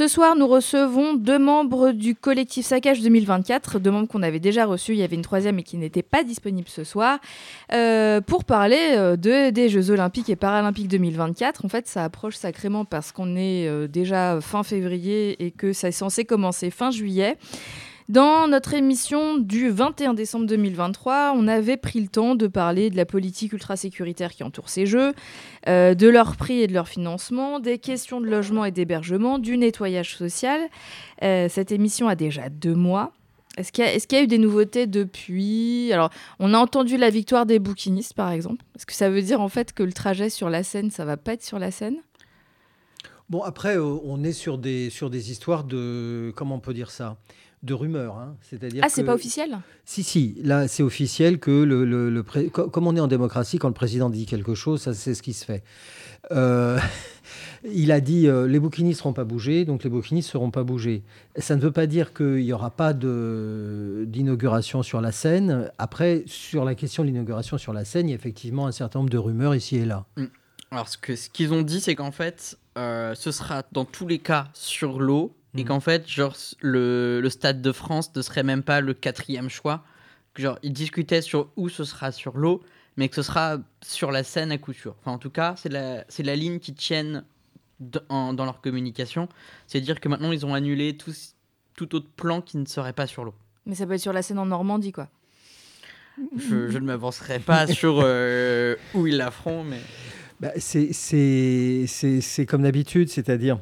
ce soir, nous recevons deux membres du collectif Saccage 2024, deux membres qu'on avait déjà reçus. Il y avait une troisième et qui n'était pas disponible ce soir, euh, pour parler euh, de, des Jeux Olympiques et Paralympiques 2024. En fait, ça approche sacrément parce qu'on est euh, déjà fin février et que ça est censé commencer fin juillet. Dans notre émission du 21 décembre 2023, on avait pris le temps de parler de la politique ultra-sécuritaire qui entoure ces jeux, euh, de leur prix et de leur financement, des questions de logement et d'hébergement, du nettoyage social. Euh, cette émission a déjà deux mois. Est-ce qu'il y, y, a eu des nouveautés depuis? Alors, on a entendu la victoire des bouquinistes, par exemple. Est-ce que ça veut dire en fait que le trajet sur la Seine, ça va pas être sur la Seine? Bon, après, euh, on est sur des, sur des histoires de... Comment on peut dire ça? De rumeurs. Hein. C'est-à-dire ah, c'est pas officiel? Si, si. Là, c'est officiel que le, le, comme on est en démocratie, quand le président dit quelque chose, ça, c'est ce qui se fait. Euh, il a dit euh, les bouquinistes ne seront pas bougés, donc les bouquinistes ne seront pas bougés. Ça ne veut pas dire qu'il n'y aura pas d'inauguration sur la scène. Après, sur la question de l'inauguration sur la scène, il y a effectivement un certain nombre de rumeurs ici et là. Mm. Alors, ce qu'ils ce qu'ils ont dit, c'est qu'en fait, euh, ce sera dans tous les cas sur l'eau et mm. qu'en fait, genre, le, le, Stade de France ne serait même pas le quatrième choix. Genre, ils discutaient sur où ce sera sur l'eau, mais que ce sera sur la scène à coup sûr. Enfin, en tout cas, c'est la, c'est la ligne qui tiennent dans leur communication. C'est dire que maintenant, ils ont annulé tout, tout autre plan qui ne serait pas sur l'eau. Mais ça peut être sur la scène en Normandie, quoi. Je, je ne m'avancerai pas sur euh, où ils la feront, mais... Bah, c'est, c'est, c'est comme d'habitude, c'est-à-dire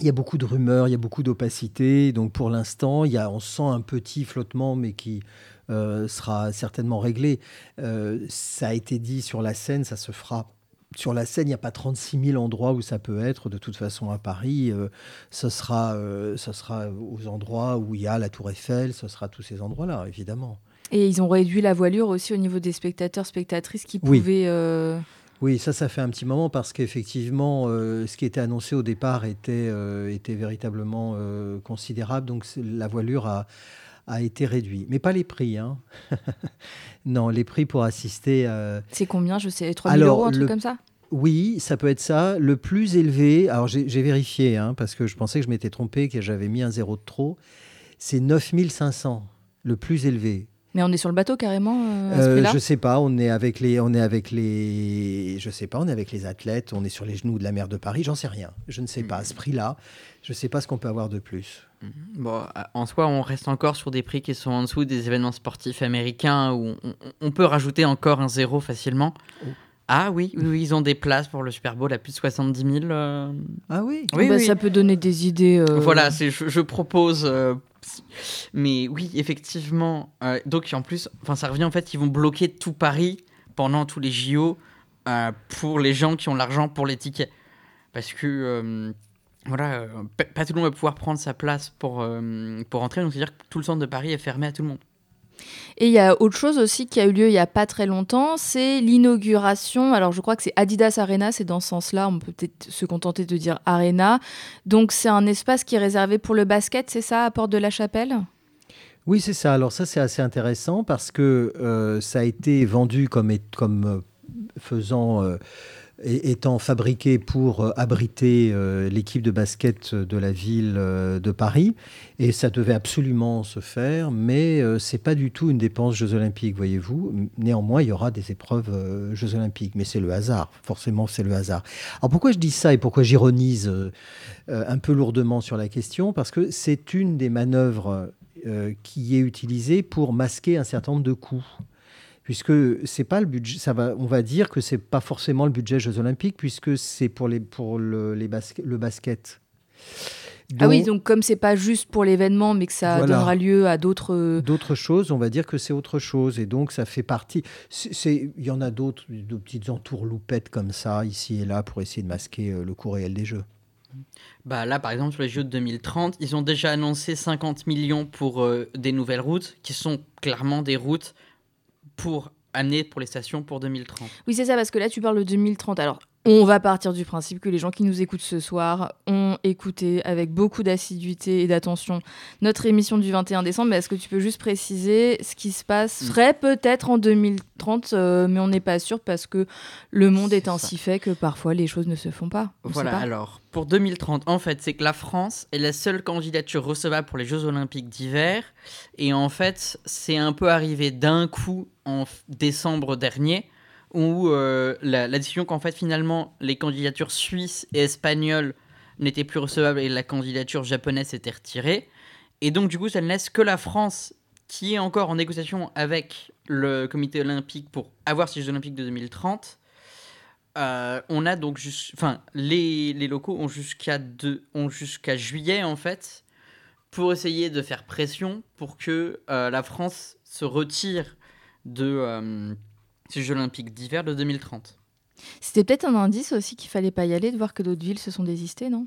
il y a beaucoup de rumeurs, il y a beaucoup d'opacité. Donc pour l'instant, il y a, on sent un petit flottement, mais qui euh, sera certainement réglé. Euh, ça a été dit sur la scène, ça se fera. Sur la scène, il n'y a pas 36 000 endroits où ça peut être. De toute façon, à Paris, euh, ce, sera, ce sera aux endroits où il y a la Tour Eiffel, ce sera tous ces endroits-là, évidemment. Et ils ont réduit la voilure aussi au niveau des spectateurs, spectatrices qui pouvaient... Oui, ça, ça fait un petit moment parce qu'effectivement, euh, ce qui était annoncé au départ était, euh, était véritablement euh, considérable. Donc la voilure a, a été réduite. Mais pas les prix. Hein. non, les prix pour assister. C'est combien Je sais, 3 000 euros, un truc comme ça? Oui, ça peut être ça. Le plus élevé, alors j'ai vérifié, hein, parce que je pensais que je m'étais trompé, que j'avais mis un zéro de trop, c'est 9 500, le plus élevé. Mais on est sur le bateau carrément euh, à ce euh, Je sais pas. On est avec les, on est avec les, je sais pas. On est avec les athlètes. On est sur les genoux de la mer de Paris. J'en sais rien. Je ne sais pas. À ce prix-là, je ne sais pas ce qu'on peut avoir de plus. Mhm. Bon, en soi, on reste encore sur des prix qui sont en dessous des événements sportifs américains où on, peut rajouter encore un zéro facilement. Oh. Ah oui, oui, ils ont des places pour le Super Bowl à plus de 70 000. Euh. Ah oui, oui, bah, Ça peut donner des idées. Voilà, je, je, propose mais oui, effectivement. Euh, donc en plus, enfin ça revient en fait, ils vont bloquer tout Paris pendant tous les JO euh, pour les gens qui ont l'argent pour les tickets, parce que euh, voilà, pas tout le monde va pouvoir prendre sa place pour pour entrer. Donc c'est à dire que tout le centre de Paris est fermé à tout le monde. Et il y a autre chose aussi qui a eu lieu il n'y a pas très longtemps, c'est l'inauguration. Alors je crois que c'est Adidas Arena, c'est dans ce sens-là, on peut peut-être se contenter de dire Arena. Donc c'est un espace qui est réservé pour le basket, c'est ça, à Porte de la Chapelle? Oui, c'est ça. Alors ça, c'est assez intéressant parce que euh, ça a été vendu comme, comme euh, faisant... Euh, étant fabriqué pour euh, abriter euh, l'équipe de basket de la ville euh, de Paris. Et ça devait absolument se faire, mais ce n'est pas du tout une dépense Jeux Olympiques, voyez-vous. Néanmoins, il y aura des épreuves Jeux Olympiques, mais c'est le hasard. Forcément, c'est le hasard. Alors pourquoi je dis ça et pourquoi j'ironise un peu lourdement sur la question? Parce que c'est une des manœuvres qui est utilisée pour masquer un certain nombre de coûts puisque c'est pas le budget, ça va, on va dire que c'est pas forcément le budget Jeux Olympiques, puisque c'est pour, les, pour le, les le basket. ah oui, donc comme c'est pas juste pour l'événement, mais que ça donnera lieu à d'autres... D'autres choses, on va dire que c'est autre chose. Et donc ça fait partie... Il y en a d'autres, de petites entourloupettes comme ça, ici et là, pour essayer de masquer euh, le cours réel des Jeux. Bah là, par exemple, sur les Jeux de 2030, ils ont déjà annoncé 50 millions pour euh, des nouvelles routes, qui sont clairement des routes pour amener pour les stations pour 2030. Oui, c'est ça, parce que là, tu parles de 2030. Alors, On va partir du principe que les gens qui nous écoutent ce soir ont écouté avec beaucoup d'assiduité et d'attention notre émission du 21 décembre. Est-ce que tu peux juste préciser ce qui se passerait Mm. peut-être en 2030, euh, mais on n'est pas sûr parce que le monde est, ainsi ça. fait que parfois les choses ne se font pas. On Voilà, pas. alors pour 2030, en fait, c'est que la France est la seule candidature recevable pour les Jeux Olympiques d'hiver. Et en fait, c'est un peu arrivé d'un coup en décembre dernier, où euh, la, décision qu'en fait, finalement, les candidatures suisses et espagnoles n'étaient plus recevables et la candidature japonaise s'était retirée. Et donc, du coup, ça ne laisse que la France qui est encore en négociation avec le comité olympique pour avoir ces Jeux olympiques de 2030. Euh, on a donc enfin, les, les locaux ont jusqu'à ont juillet en fait pour essayer de faire pression pour que euh, la France se retire de ces Jeux Olympiques d'hiver de 2030. C'était peut-être un indice aussi qu'il fallait pas y aller, de voir que d'autres villes se sont désistées, non?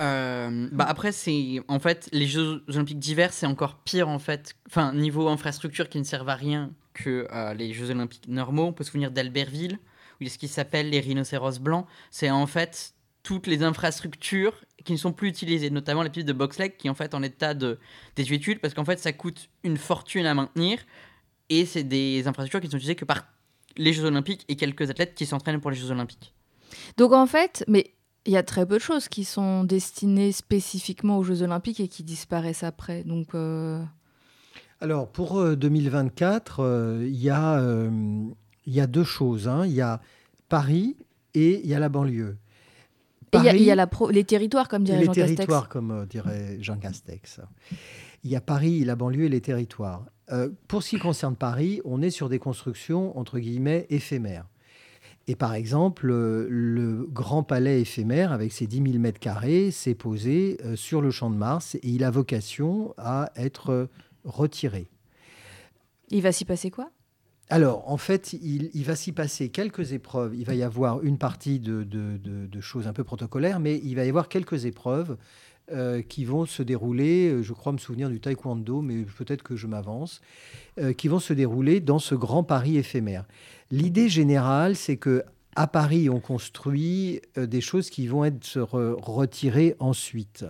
Euh, bah après c'est en fait les Jeux Olympiques d'hiver c'est encore pire en fait. Enfin niveau infrastructure qui ne servent à rien que euh, les Jeux Olympiques normaux. On peut se souvenir d'Albertville où il y a ce qui s'appelle les rhinocéros blancs. C'est en fait toutes les infrastructures qui ne sont plus utilisées, notamment les pistes de bobsleigh qui en fait en état de désuétude parce qu'en fait ça coûte une fortune à maintenir et c'est des infrastructures qui ne sont utilisées que par les Jeux Olympiques et quelques athlètes qui s'entraînent pour les Jeux Olympiques. Donc en fait, mais il y a très peu de choses qui sont destinées spécifiquement aux Jeux Olympiques et qui disparaissent après. Donc euh, Alors, pour euh, 2024, euh, il y, a, euh, il y a deux choses. hein. Il y a Paris et il y a la banlieue. et il y a- il y, a Paris- la pro- les territoires, comme dirait les Jean Castex. territoires, comme euh, dirait Jean Castex. Il y a Paris, la banlieue et les territoires. Euh, pour ce qui concerne Paris, on est sur des constructions, entre guillemets, éphémères. Et par exemple, euh, le grand palais éphémère, avec ses 10 000 mètres carrés, s'est posé euh, sur le champ de Mars et il a vocation à être retiré. Il va s'y passer quoi? Alors, en fait, il, il va s'y passer quelques épreuves. Il va y avoir une partie de, de- de- de choses un peu protocolaires, mais il va y avoir quelques épreuves euh, qui vont se dérouler, euh, je crois me souvenir du taekwondo, mais peut-être que je m'avance, euh, qui vont se dérouler dans ce grand Paris éphémère. L'idée générale, c'est que à Paris, on construit des choses qui vont être re- retirées ensuite.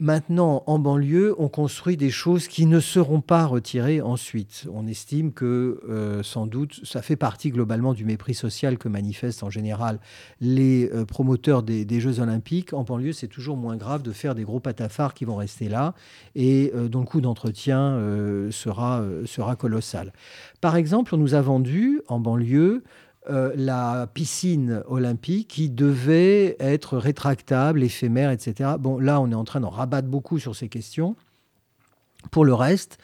Maintenant, en banlieue, on construit des choses qui ne seront pas retirées ensuite. On estime que, euh, sans doute, ça fait partie globalement du mépris social que manifestent en général les euh, promoteurs des, Jeux Olympiques. En banlieue, c'est toujours moins grave de faire des gros patafards qui vont rester là et euh, dont le coût d'entretien sera, sera colossal. Par exemple, on nous a vendu en banlieue euh, la piscine olympique qui devait être rétractable, éphémère, etc. Bon, là, on est en train d'en rabattre beaucoup sur ces questions. Pour le reste,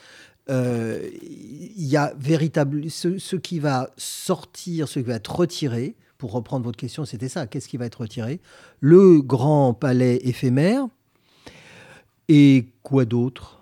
euh, il y a véritable ce, ce qui va sortir, ce qui va être retiré. Pour reprendre votre question, c'était ça. Qu'est-ce qui va être retiré? Le grand palais éphémère. Et quoi d'autre?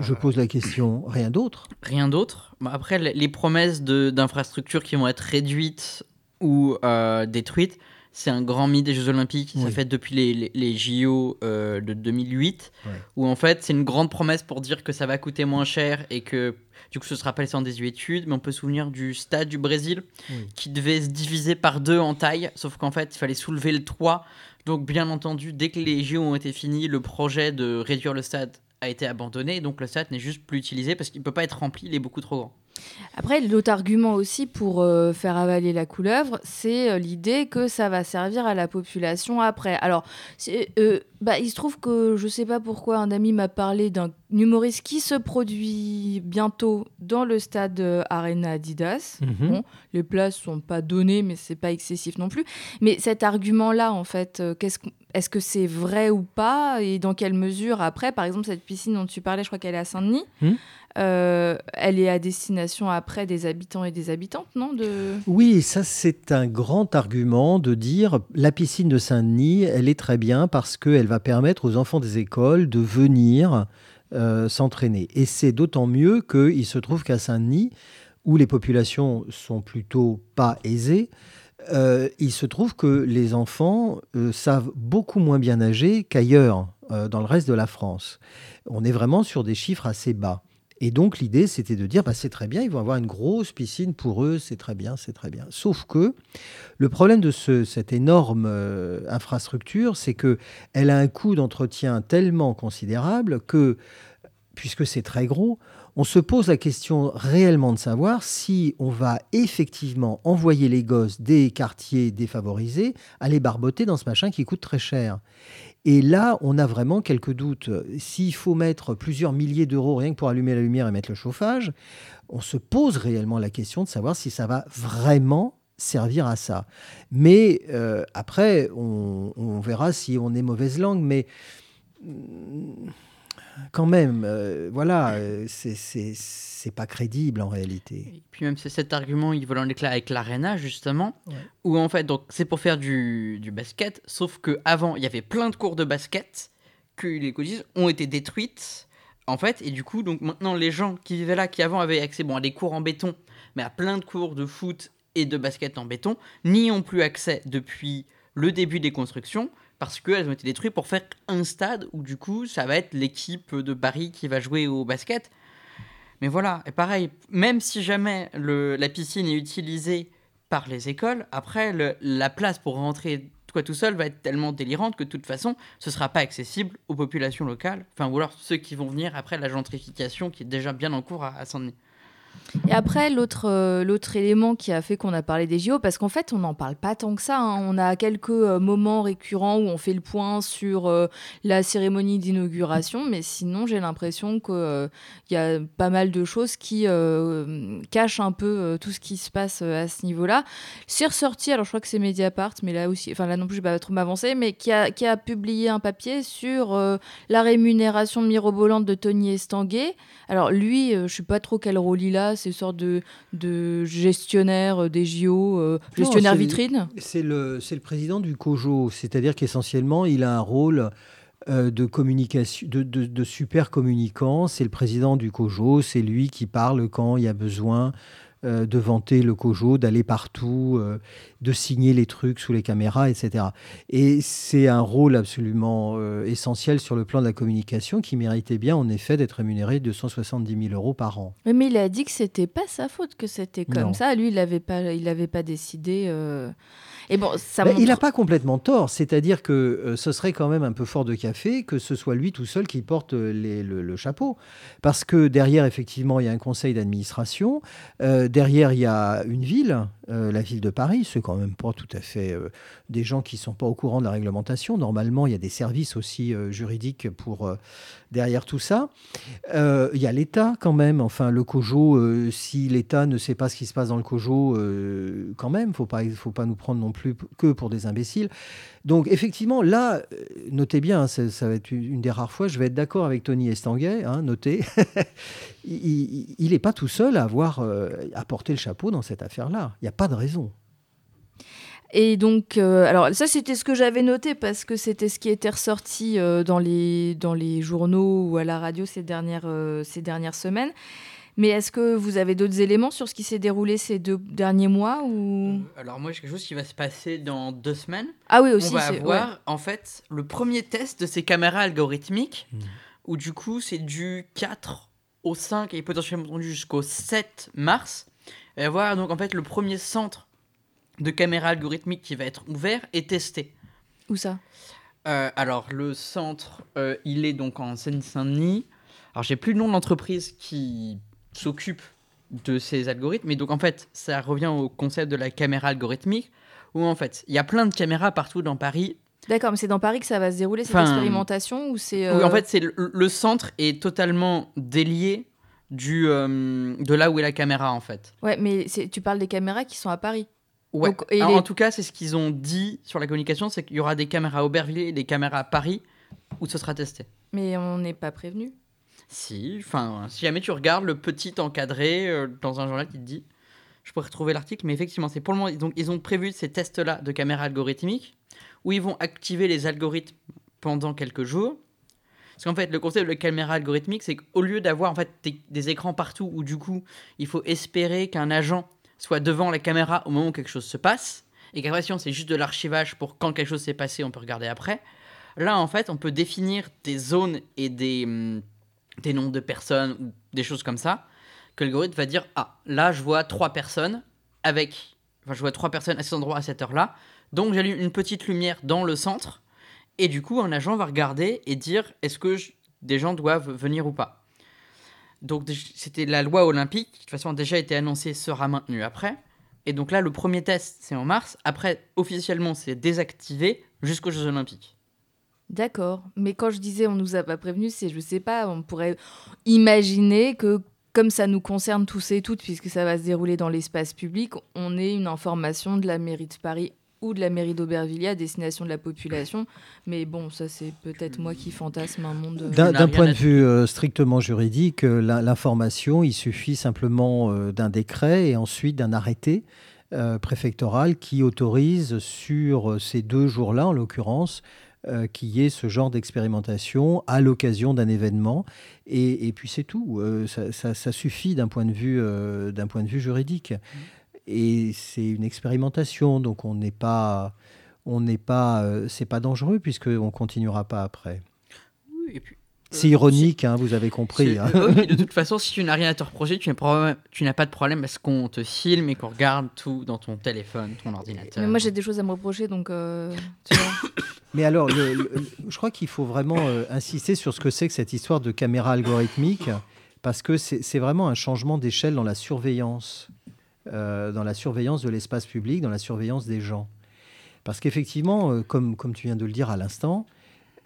Je pose la question. Rien d'autre. Rien d'autre. Après, les- promesses de- d'infrastructures qui vont être réduites ou euh, détruites, c'est un grand mythe des Jeux Olympiques. Ça Oui. fait depuis les, les, les JO euh, de 2008, Ouais. où en fait, c'est une grande promesse pour dire que ça va coûter moins cher et que du coup, ce sera pas laissé en désuétude. Mais on peut se souvenir du stade du Brésil Oui. qui devait se diviser par deux en taille, sauf qu'en fait, il fallait soulever le toit. Donc, bien entendu, dès que les JO ont été finis, le projet de réduire le stade a été abandonné. Donc, le stade n'est juste plus utilisé parce qu'il peut pas être rempli, il est beaucoup trop grand. Après, l'autre argument aussi pour euh, faire avaler la couleuvre, c'est euh, l'idée que ça va servir à la population après. Alors, euh, bah, il se trouve que je sais pas pourquoi un ami m'a parlé d'un humoriste qui se produit bientôt dans le stade euh, Arena Adidas. Mhm. Bon, les places sont pas données, mais c'est pas excessif non plus. Mais cet argument-là, en fait, euh, qu'est-ce qu'on- est-ce que c'est vrai ou pas? Et dans quelle mesure? Après, par exemple, cette piscine dont tu parlais, je crois qu'elle est à Saint-Denis. Hmm. Euh, elle est à destination après des habitants et des habitantes, non de... Oui, ça c'est un grand argument de dire la piscine de Saint-Denis, elle est très bien parce qu'elle va permettre aux enfants des écoles de venir euh, s'entraîner. Et c'est d'autant mieux qu'il se trouve qu'à Saint-Denis, où les populations sont plutôt pas aisées, euh, il se trouve que les enfants euh, savent beaucoup moins bien nager qu'ailleurs dans le reste de la France. On est vraiment sur des chiffres assez bas. Et donc l'idée, c'était de dire, bah, c'est très bien, ils vont avoir une grosse piscine pour eux, c'est très bien, c'est très bien. Sauf que le problème de ce, cette énorme euh, infrastructure, c'est que elle a un coût d'entretien tellement considérable que, puisque c'est très gros, on se pose la question réellement de savoir si on va effectivement envoyer les gosses des quartiers défavorisés aller barboter dans ce machin qui coûte très cher. Et là, on a vraiment quelques doutes. S'il faut mettre plusieurs milliers d'euros rien que pour allumer la lumière et mettre le chauffage, on se pose réellement la question de savoir si ça va vraiment servir à ça. Mais euh, après, on, on, verra si on est mauvaise langue, mais quand même, euh, voilà, euh, c'est pas crédible en réalité. Et puis même c'est cet argument, il vole en éclat avec l'arena justement, où en fait, donc c'est pour faire du, du, basket, sauf que avant il y avait plein de cours de basket que les codices ont été détruites en fait, et du coup donc maintenant les gens qui vivaient là, qui avant avaient accès bon à des cours en béton, mais à plein de cours de foot et de basket en béton, n'y ont plus accès depuis le début des constructions parce qu'elles ont été détruites pour faire un stade où du coup ça va être l'équipe de Paris qui va jouer au basket. Mais voilà, et pareil, même si jamais la piscine est utilisée par les écoles, après la place pour rentrer toi tout seul va être tellement délirante que de toute façon ce sera pas accessible aux populations locales, enfin ou alors ceux qui vont venir après la gentrification qui est déjà bien en cours à, à Saint-Denis. Et après, l'autre euh, l'autre élément qui a fait qu'on a parlé des JO, parce qu'en fait, on n'en parle pas tant que ça. Hein. On a quelques euh, moments récurrents où on fait le point sur euh, la cérémonie d'inauguration, mais sinon, j'ai l'impression qu'il y a pas mal de choses qui cachent un peu tout ce qui se passe à ce niveau-là. C'est ressorti, alors je crois que c'est Mediapart, mais là aussi, enfin là non plus, je vais pas trop m'avancer, mais qui a, qui a publié un papier sur la rémunération mirobolante de Tony Estanguet. Alors lui, je sais pas trop quel rôle il a c'est une sorte de, de gestionnaire euh, des JO, euh, gestionnaire non, vitrine C'est le, le président du COJO, c'est-à-dire qu'essentiellement, il a un rôle euh, de communication, de, de, de super communicant. C'est le président du COJO, c'est lui qui parle quand il y a besoin euh, de vanter le COJO, d'aller partout, euh, de signer les trucs sous les caméras, etc. Et c'est un rôle absolument euh, essentiel sur le plan de la communication qui méritait bien, en effet, d'être rémunéré de 170 000 euros par an. Mais il a dit que c'était pas sa faute que c'était comme Non. ça. Lui, il n'avait pas, il avait pas décidé. Et bon, ça Ben, montre... Il n'a pas complètement tort, c'est-à-dire que euh, ce serait quand même un peu fort de café que ce soit lui tout seul qui porte euh, les- le, le chapeau. Parce que derrière, effectivement, il y a un conseil d'administration, euh, derrière, il y a une ville, euh, la ville de Paris, c'est quand même pas tout à fait des gens qui sont pas au courant de la réglementation. Normalement, il y a des services aussi juridiques pour derrière tout ça. Il y a l'État quand même, enfin le COJO, si l'État ne sait pas ce qui se passe dans le COJO, quand même, faut pas, faut pas nous prendre non plus p- que pour des imbéciles. Donc effectivement, là, euh, notez bien, hein, ça, va être une des rares fois, je vais être d'accord avec Tony Estanguet, hein, notez, il n'est pas tout seul à avoir euh, porter le chapeau dans cette affaire-là. Il n'y a pas de raison. Et donc, euh, alors ça, c'était ce que j'avais noté parce que c'était ce qui était ressorti euh, dans, les, dans les journaux ou à la radio ces dernières, ces dernières semaines. Mais est-ce que vous avez d'autres éléments sur ce qui s'est déroulé ces deux derniers mois ou... Alors moi j'ai quelque chose qui va se passer dans deux semaines. Ah oui, aussi. on va c'est- avoir ouais. en fait le premier test de ces caméras algorithmiques Mhm. où du coup c'est du 4 au 5 et potentiellement jusqu'au 7 mars. Il va y avoir donc en fait le premier centre de caméras algorithmiques qui va être ouvert et testé. Où ça? Euh, alors le centre euh, il est donc en Seine-Saint-Denis. Alors j'ai plus le nom de l'entreprise qui s'occupe de ces algorithmes, mais donc en fait ça revient au concept de la caméra algorithmique où en fait il y a plein de caméras partout dans Paris D'accord, mais c'est dans Paris que ça va se dérouler, cette Enfin, expérimentation ou c'est... Oui, euh, en fait, c'est le, le centre est totalement délié du, euh, de là où est la caméra, en fait. Ouais, mais tu parles des caméras qui sont à Paris. Ouais. Donc, et Alors, les- En tout cas, c'est ce qu'ils ont dit sur la communication, c'est qu'il y aura des caméras à Aubervilliers et des caméras à Paris où ce sera testé. Mais on n'est pas prévenu. Si, enfin, si jamais tu regardes le petit encadré euh, dans un journal qui te dit, je pourrais retrouver l'article, mais effectivement, c'est pour le moment, donc ils ont prévu ces tests-là de caméras algorithmiques où ils vont activer les algorithmes pendant quelques jours. Parce qu'en fait, le concept de caméra algorithmique, c'est qu'au lieu d'avoir en fait des, des écrans partout où du coup, il faut espérer qu'un agent soit devant la caméra au moment où quelque chose se passe, et qu'après, si c'est juste de l'archivage pour quand quelque chose s'est passé, on peut regarder après. Là, en fait, on peut définir des zones et des, hum, des noms de personnes ou des choses comme ça, que l'algorithme va dire Ah, là, je vois trois personnes avec. Enfin, je vois trois personnes à cet endroit à cette heure-là. Donc, j'allume une petite lumière dans le centre. Et du coup, un agent va regarder et dire Est-ce que des gens doivent venir ou pas? Donc, c'était la loi olympique, qui de toute façon a déjà été annoncée, sera maintenue après. Et donc là, le premier test, c'est en mars. Après, officiellement, c'est désactivé jusqu'aux Jeux Olympiques. D'accord. Mais quand je disais on nous a pas prévenu, c'est, je sais pas, on pourrait imaginer que comme ça nous concerne tous et toutes, puisque ça va se dérouler dans l'espace public, on ait une information de la mairie de Paris ou de la mairie d'Aubervilliers à destination de la population. Mais bon, ça c'est peut-être moi qui fantasme un monde. Euh, d'un point de vue euh, strictement juridique, euh, l'information, il suffit simplement d'un décret et ensuite d'un arrêté préfectoral qui autorise sur ces deux jours-là, en l'occurrence, euh, qu'il y ait ce genre d'expérimentation à l'occasion d'un événement. Et, puis c'est tout. Euh, ça, suffit d'un point, de vue, euh, point de vue juridique. Et c'est une expérimentation, donc on n'est pas, on n'est pas, c'est pas dangereux puisqu'on continuera pas après. C'est ironique, hein, vous avez compris. Hein. de toute façon, si tu n'as rien à te reprocher, tu n'as pas de problème parce qu'on te filme et qu'on regarde tout dans ton téléphone, ton ordinateur. Mais moi, j'ai des choses à me reprocher, donc Mais alors, je crois qu'il faut vraiment euh, insister sur ce que c'est que cette histoire de caméra algorithmique, parce que c'est vraiment un changement d'échelle dans la surveillance, euh, dans la surveillance de l'espace public, dans la surveillance des gens. Parce qu'effectivement, euh, comme, comme tu viens de le dire à l'instant,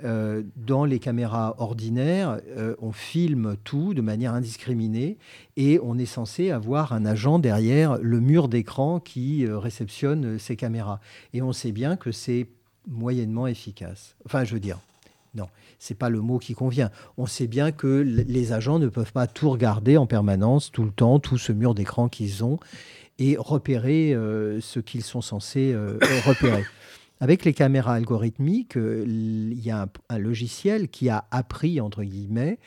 dans les caméras ordinaires, on filme tout de manière indiscriminée et on est censé avoir un agent derrière le mur d'écran qui réceptionne ces caméras. Et on sait bien que c'est moyennement efficace. Enfin, je veux dire, non, c'est pas le mot qui convient. On sait bien que les agents ne peuvent pas tout regarder en permanence, tout le temps, tout ce mur d'écran qu'ils ont, et repérer euh, ce qu'ils sont censés euh, repérer. Avec les caméras algorithmiques, euh, il y a un, logiciel qui a appris, entre guillemets,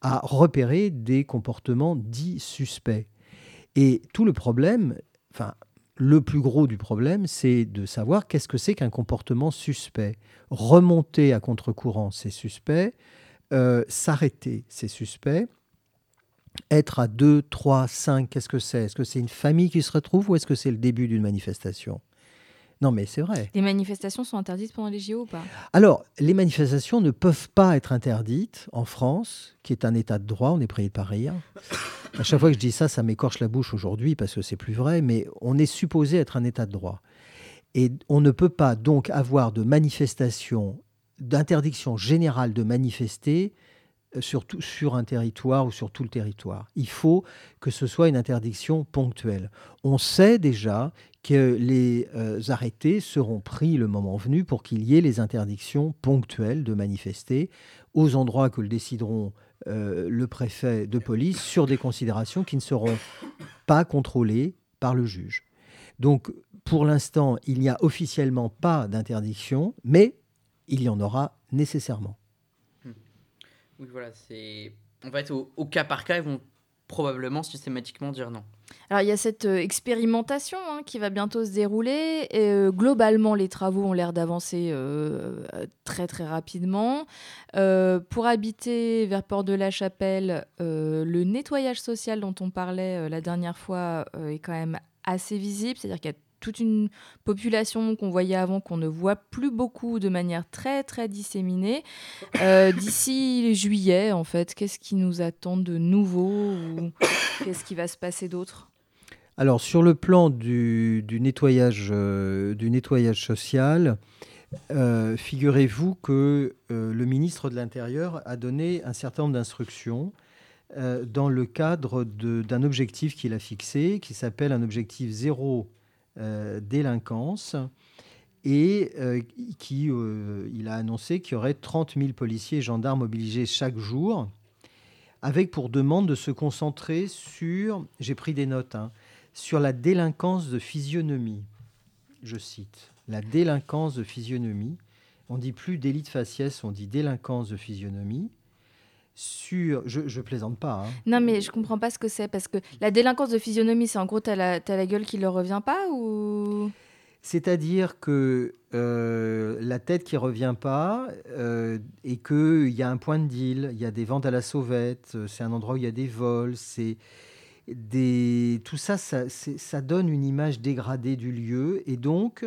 à repérer des comportements dits suspects. Et tout le problème, enfin, le plus gros du problème, c'est de savoir qu'est-ce que c'est qu'un comportement suspect. Remonter à contre-courant, c'est suspect. Euh, s'arrêter, c'est suspect. Être à 2, 3, 5, qu'est-ce que c'est? Est-ce que c'est une famille qui se retrouve ou est-ce que c'est le début d'une manifestation? Non, mais c'est vrai. Les manifestations sont interdites pendant les JO ou pas? Alors, les manifestations ne peuvent pas être interdites en France, qui est un état de droit, on est prié de pas rire. À chaque fois que je dis ça, ça m'écorche la bouche aujourd'hui parce que c'est plus vrai, mais on est supposé être un état de droit. Et on ne peut pas donc avoir de manifestation, d'interdiction générale de manifester euh, sur, sur un territoire ou sur tout le territoire. Il faut que ce soit une interdiction ponctuelle. On sait déjà que les euh, arrêtés seront pris le moment venu pour qu'il y ait les interdictions ponctuelles de manifester aux endroits que le décideront euh, le préfet de police sur des considérations qui ne seront pas contrôlées par le juge. Donc, pour l'instant, il n'y a officiellement pas d'interdiction, mais il y en aura nécessairement. Oui, voilà, c'est. En fait, au, cas par cas, ils vont probablement systématiquement dire non. Alors il y a cette euh, expérimentation hein, qui va bientôt se dérouler. Euh, globalement, les travaux ont l'air d'avancer euh, très très rapidement. pour habiter vers Port-de-la-Chapelle, le nettoyage social dont on parlait la dernière fois est quand même assez visible. C'est-à-dire qu'il y a toute une population qu'on voyait avant, qu'on ne voit plus beaucoup de manière très très disséminée. Euh, d'ici juillet, en fait, qu'est-ce qui nous attend de nouveau ou qu'est-ce qui va se passer d'autre? Alors sur le plan du, nettoyage, euh, du nettoyage social, euh, figurez-vous que le ministre de l'Intérieur a donné un certain nombre d'instructions dans le cadre d'un objectif qu'il a fixé, qui s'appelle un objectif zéro délinquance et euh, qui, euh, il a annoncé qu'il y aurait 30 000 policiers et gendarmes mobilisés chaque jour, avec pour demande de se concentrer sur, j'ai pris des notes, hein, sur la délinquance de physionomie. Je cite, la délinquance de physionomie. On dit plus délit de faciès, on dit délinquance de physionomie sur. Je, je plaisante pas. Hein. Non, mais je comprends pas ce que c'est. Parce que la délinquance de physionomie, c'est en gros, t'as la, as la gueule qui leur revient pas ou? C'est-à-dire que euh, la tête qui revient pas euh, et qu'il y a un point de deal, il y a des ventes à la sauvette, euh, c'est un endroit où il y a des vols, c'est des... tout ça, ça, ça, donne une image dégradée du lieu et donc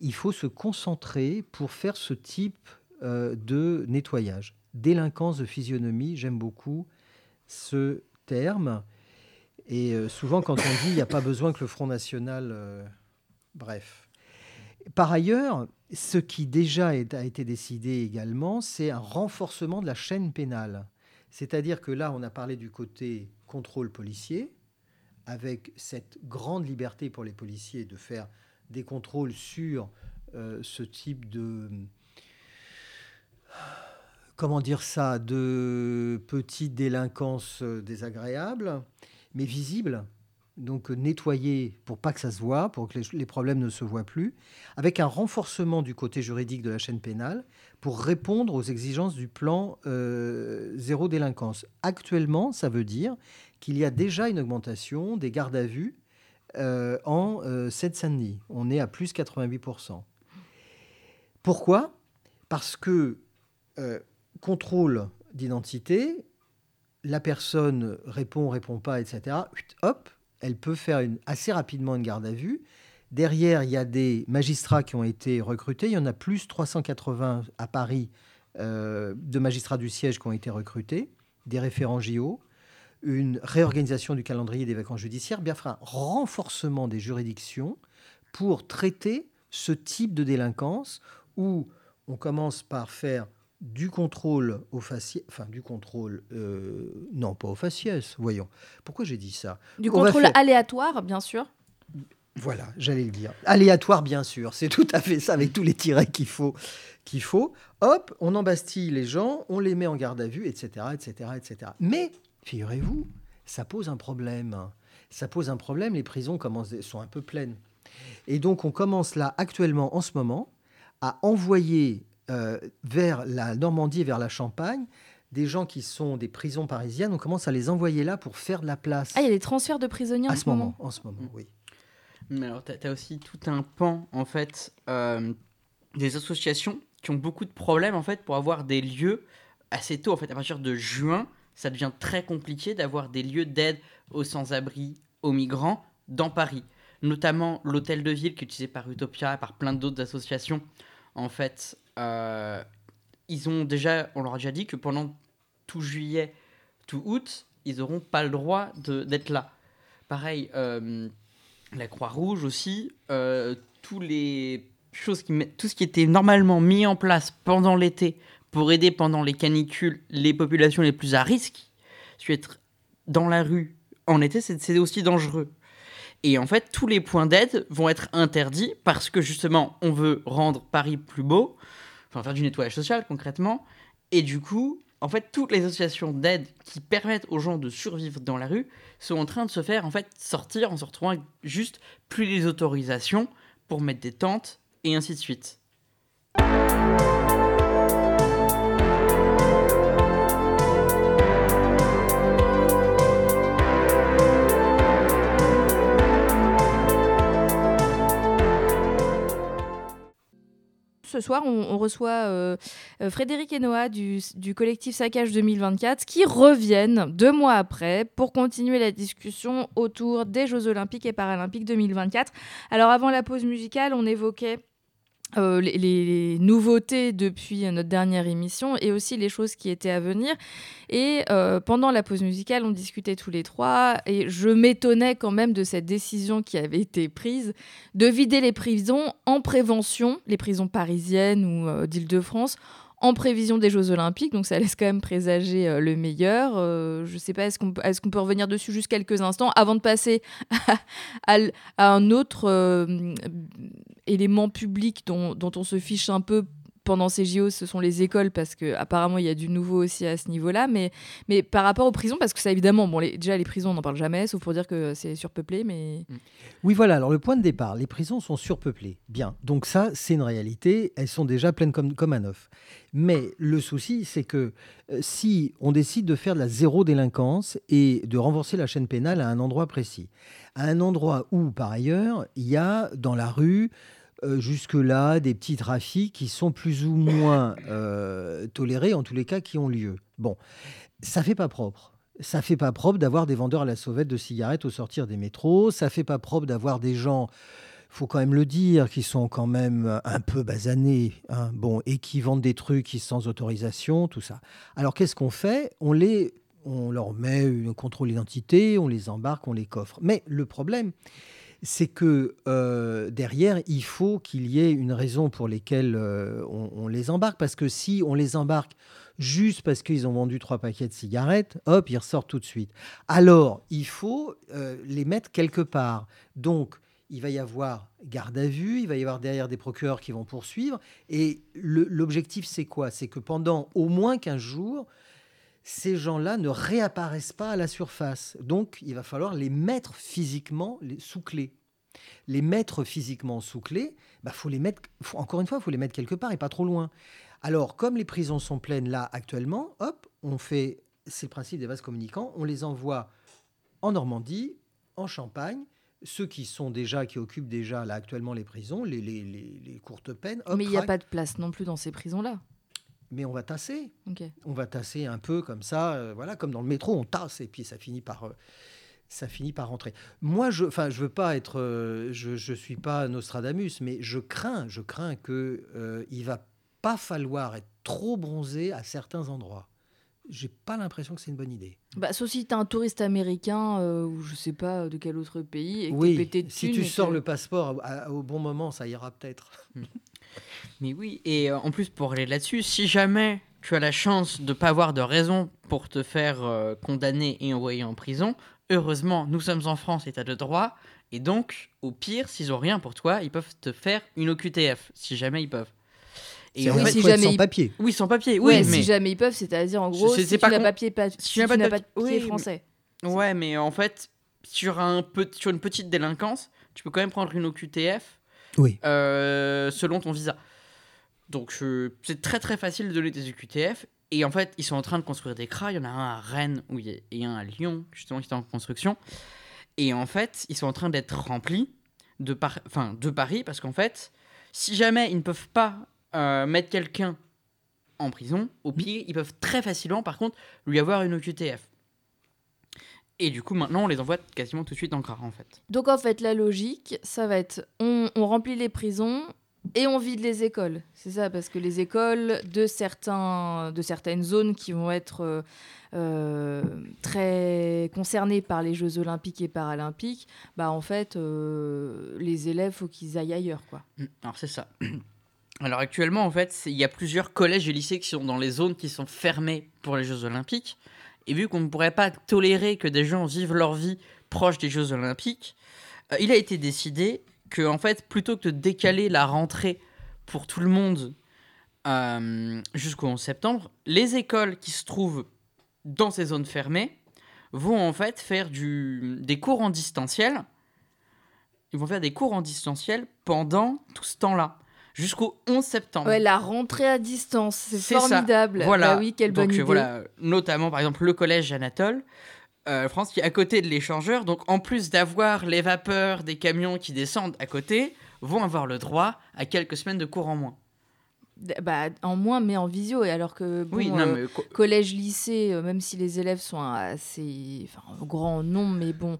il faut se concentrer pour faire ce type de nettoyage. Délinquance de physionomie, j'aime beaucoup ce terme. Et souvent, quand on dit il n'y a pas besoin que le Front National Bref. Par ailleurs, ce qui déjà a été décidé également, c'est un renforcement de la chaîne pénale. C'est-à-dire que là, on a parlé du côté contrôle policier, avec cette grande liberté pour les policiers de faire des contrôles sur euh, ce type de... Comment dire ça De petites délinquances désagréables, mais visibles donc euh, nettoyer pour pas que ça se voit, pour que les, problèmes ne se voient plus, avec un renforcement du côté juridique de la chaîne pénale pour répondre aux exigences du plan euh, zéro délinquance. Actuellement, ça veut dire qu'il y a déjà une augmentation des gardes à vue euh, en Seine-Saint-Denis. On est à plus 88%. Pourquoi? Parce que contrôle d'identité, la personne répond, répond pas, etc. Hop, elle peut faire assez rapidement une garde à vue. Derrière, il y a des magistrats qui ont été recrutés. Il y en a plus 380 à Paris euh, de magistrats du siège qui ont été recrutés, des référents JO, une réorganisation du calendrier des vacances judiciaires, bien un renforcement des juridictions pour traiter ce type de délinquance où on commence par faire du contrôle au faciès, enfin du contrôle, euh, non pas au faciès, voyons. Pourquoi j'ai dit ça? Du contrôle aléatoire, bien sûr. Voilà, j'allais le dire. Aléatoire, bien sûr, c'est tout à fait ça, avec tous les tirets qu'il faut, qu'il faut. Hop, on embastille les gens, on les met en garde à vue, etc., etc., etc. Mais, figurez-vous, ça pose un problème. Ça pose un problème, les prisons commencent, sont un peu pleines. Et donc, on commence là, actuellement, en ce moment, à envoyer euh, vers la Normandie et vers la Champagne, des gens qui sont des prisons parisiennes, on commence à les envoyer là pour faire de la place. Ah, il y a des transferts de prisonniers à en ce moment, En ce moment, oui. Mais alors, tu as, aussi tout un pan, en fait, euh, des associations qui ont beaucoup de problèmes, en fait, pour avoir des lieux assez tôt. En fait, à partir de juin, ça devient très compliqué d'avoir des lieux d'aide aux sans-abri, aux migrants, dans Paris. Notamment l'hôtel de ville qui est utilisé par Utopia et par plein d'autres associations, en fait, euh, ils ont déjà, on leur a déjà dit que pendant tout juillet, tout août, ils n'auront pas le droit d'être là. Pareil, euh, la Croix-Rouge aussi, euh, tous les choses qui, tout ce qui était normalement mis en place pendant l'été pour aider pendant les canicules les populations les plus à risque, suis être dans la rue en été, c'est aussi dangereux. Et en fait, tous les points d'aide vont être interdits parce que justement, on veut rendre Paris plus beau, enfin faire du nettoyage social concrètement. Et du coup, en fait, toutes les associations d'aide qui permettent aux gens de survivre dans la rue sont en train de se faire en fait sortir en se retrouvant juste plus les autorisations pour mettre des tentes et ainsi de suite. Ce soir, on, reçoit euh, euh, Frédéric et Noah du, collectif Saccage 2024 qui reviennent deux mois après pour continuer la discussion autour des Jeux Olympiques et Paralympiques 2024. Alors avant la pause musicale, on évoquait euh, les, nouveautés depuis notre dernière émission et aussi les choses qui étaient à venir. Et euh, pendant la pause musicale, on discutait tous les trois et je m'étonnais quand même de cette décision qui avait été prise de vider les prisons en prévention, les prisons parisiennes ou euh, d'Île-de-France, en prévision des Jeux Olympiques, donc ça laisse quand même présager euh, le meilleur. Euh, je ne sais pas, est-ce qu'on peut revenir dessus juste quelques instants avant de passer à, un autre euh, élément public dont, on se fiche un peu pendant ces JO, ce sont les écoles, parce que apparemment il y a du nouveau aussi à ce niveau-là. Mais, mais par rapport aux prisons, parce que ça évidemment, bon, les, déjà les prisons, on n'en parle jamais, sauf pour dire que c'est surpeuplé, mais. Oui, voilà. Alors le point de départ, les prisons sont surpeuplées. Bien. Donc ça, c'est une réalité. Elles sont déjà pleines comme, comme à neuf. Mais le souci, c'est que euh, si on décide de faire de la zéro délinquance et de renforcer la chaîne pénale à un endroit précis, à un endroit où, par ailleurs, il y a dans la rue euh, jusque-là des petits trafics qui sont plus ou moins euh, tolérés, en tous les cas qui ont lieu. Bon, ça fait pas propre. Ça fait pas propre d'avoir des vendeurs à la sauvette de cigarettes au sortir des métros. Ça fait pas propre d'avoir des gens, faut quand même le dire, qui sont quand même un peu basanés, hein, bon, et qui vendent des trucs sans autorisation, tout ça. Alors qu'est-ce qu'on fait? On les, on leur met un contrôle d'identité, on les embarque, on les coffre. Mais le problème, c'est que euh, derrière, il faut qu'il y ait une raison pour laquelle euh, on, les embarque. Parce que si on les embarque juste parce qu'ils ont vendu trois paquets de cigarettes, hop, ils ressortent tout de suite. Alors, il faut euh, les mettre quelque part. Donc, il va y avoir garde à vue, il va y avoir derrière des procureurs qui vont poursuivre. Et l'objectif, c'est quoi? C'est que pendant au moins 15 jours, ces gens-là ne réapparaissent pas à la surface. Donc, il va falloir les mettre physiquement sous clé. Les mettre physiquement sous clé, bah, faut les mettre, encore une fois, il faut les mettre quelque part et pas trop loin. Alors, comme les prisons sont pleines là actuellement, hop, on fait, c'est le principe des vases communicants, on les envoie en Normandie, en Champagne, ceux qui sont déjà, qui occupent déjà là actuellement les prisons, les, les, courtes peines. Mais il n'y a pas de place non plus dans ces prisons-là mais on va tasser. On va tasser un peu comme ça, euh, voilà, comme dans le métro, on tasse et puis ça finit par, euh, ça finit par rentrer. Moi, je, enfin, je veux pas être, euh, je, je suis pas Nostradamus, mais je crains, je crains que il va pas falloir être trop bronzé à certains endroits. J'ai pas l'impression que c'est une bonne idée. Bah, sauf si tu es un touriste américain ou je sais pas de quel autre pays. Et oui, si tu sors le passeport au bon moment, ça ira peut-être. Mais oui, et euh, en plus pour aller là-dessus, si jamais tu as la chance de ne pas avoir de raison pour te faire euh, condamner et envoyer en prison, heureusement, nous sommes en France, état de droit, et donc, au pire, s'ils ont rien pour toi, ils peuvent te faire une OQTF, si jamais ils peuvent. Et en fait, si jamais sans papier. Oui, sans papier. Oui, mais si jamais ils peuvent, c'est-à-dire en gros, si tu n'as papier, pas... si tu n'as pas de papier français. Ouais, mais en fait, sur, un peu... sur une petite délinquance, tu peux quand même prendre une OQTF oui. Euh, selon ton visa. Donc c'est très très facile de donner des EQTF. Et en fait, ils sont en train de construire des CRA. Il y en a un à Rennes où il et un à Lyon, justement, qui est en construction. Et en fait, ils sont en train d'être remplis de, Paris parce qu'en fait, si jamais ils ne peuvent pas euh, mettre quelqu'un en prison, au pire, ils peuvent très facilement, par contre, lui avoir une OQTF. Et du coup, maintenant, on les envoie quasiment tout de suite en CRA, en fait. Donc, en fait, la logique, ça va être on, on remplit les prisons et on vide les écoles. C'est ça, parce que les écoles de, certains, de certaines zones qui vont être euh, euh, très concernées par les Jeux olympiques et paralympiques, bah, en fait, euh, les élèves, faut qu'ils aillent ailleurs, quoi. Mmh, alors, c'est ça. Alors, actuellement, en fait, il y a plusieurs collèges et lycées qui sont dans les zones qui sont fermées pour les Jeux olympiques. Et vu qu'on ne pourrait pas tolérer que des gens vivent leur vie proche des Jeux Olympiques, euh, il a été décidé que, en fait, plutôt que de décaler la rentrée pour tout le monde euh, jusqu'au 11 septembre, les écoles qui se trouvent dans ces zones fermées vont en fait faire du, des cours en distanciel. Ils vont faire des cours en distanciel pendant tout ce temps-là jusqu'au 11 septembre. Ouais, la rentrée à distance, c'est formidable. Voilà. Bah oui, quelle bonne donc, idée. Voilà, notamment par exemple le collège Anatole. Euh, France qui est à côté de l'échangeur, donc en plus d'avoir les vapeurs des camions qui descendent à côté, vont avoir le droit à quelques semaines de cours en moins. Bah, en moins, mais en visio. Et alors que bon, oui, euh, collège, lycée, euh, même si les élèves sont assez, enfin, grand nombre, mais bon,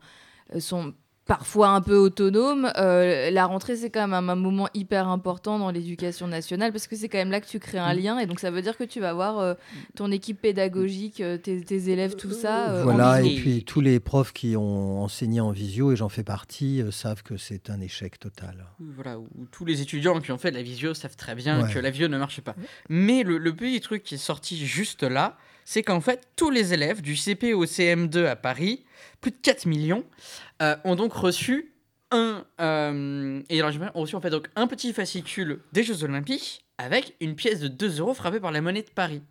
sont parfois un peu autonome. Euh, la rentrée, c'est quand même un, moment hyper important dans l'éducation nationale parce que c'est quand même là que tu crées un mm. lien et donc ça veut dire que tu vas avoir euh, ton équipe pédagogique, euh, tes, élèves, tout ça. voilà, et puis tous les profs qui ont enseigné en visio, et j'en fais partie, savent que c'est un échec total. Voilà, où tous les étudiants qui ont fait de la visio savent très bien que la visio ne marche pas. Mais le, le petit truc qui est sorti juste là, c'est qu'en fait, tous les élèves du CP au CM2 à Paris, plus de 4 millions, euh, ont donc reçu un euh, et alors, reçu en fait donc un petit fascicule des Jeux Olympiques avec une pièce de 2 euros frappée par la monnaie de Paris.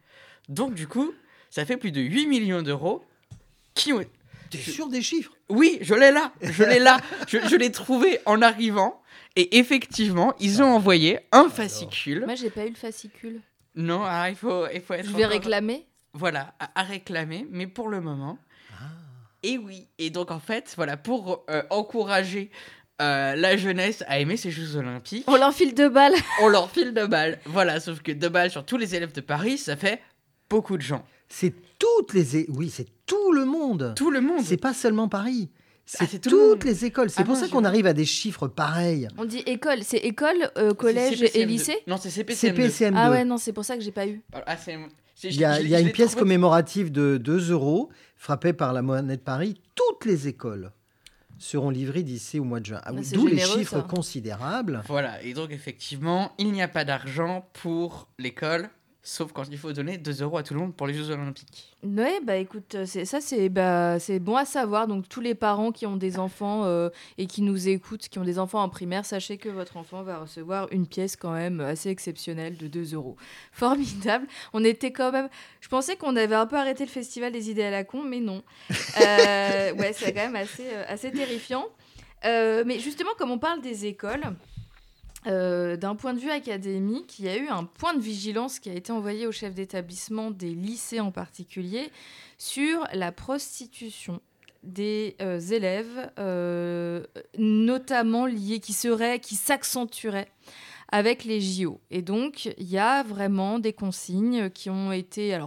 Donc du coup, ça fait plus de 8 millions d'euros qui ont... T'es sûr des chiffres? Oui, je l'ai là, je l'ai là, je, je l'ai trouvé en arrivant. Et effectivement, ils ont envoyé un fascicule. Moi, j'ai pas eu le fascicule. Non, ah, il, faut, il faut être... Je vais encore- réclamer. Voilà, à, à réclamer, mais pour le moment. Et oui, et donc en fait, voilà, pour euh, encourager euh, la jeunesse à aimer ces Jeux Olympiques, On l'enfile de balles. on leur file deux balles. Voilà, sauf que deux balles sur tous les élèves de Paris, ça fait beaucoup de gens. C'est toutes les... é- Oui, c'est tout le monde. Tout le monde. C'est pas seulement Paris. C'est Ah, c'est le toutes les écoles. C'est Ah pour non, ça je- qu'on arrive à des chiffres pareils. On dit école. C'est école, euh, collège et CPCM2. lycée Non, c'est CPCM2. CPCM2. Ah ouais, non, c'est pour ça que j'ai pas eu. Ah, c'est- Il y a, y une pièce trouvé- commémorative de 2 euros frappée par la monnaie de Paris. Toutes les écoles seront livrées d'ici au mois de juin. Ah D'où les chiffres ça. considérables. Voilà, et donc effectivement, il n'y a pas d'argent pour l'école, sauf quand il faut donner 2 euros à tout le monde pour les Jeux Olympiques. Ouais, bah écoute, euh, ça, c'est bah, bon à savoir. Donc tous les parents qui ont des enfants euh, et qui nous écoutent, qui ont des enfants en primaire, sachez que votre enfant va recevoir une pièce quand même assez exceptionnelle de 2 euros. Formidable. On était quand même. Je pensais qu'on avait un peu arrêté le festival des idées à la con, mais non. Euh, ouais, c'est quand même assez, assez terrifiant. Mais justement, comme on parle des écoles. Euh, D'un point de vue académique, il y a eu un point de vigilance qui a été envoyé au chef d'établissement des lycées en particulier sur la prostitution des euh, élèves, euh, notamment liée, qui serait, qui s'accentuerait avec les JO. Et donc, il y a vraiment des consignes qui ont été,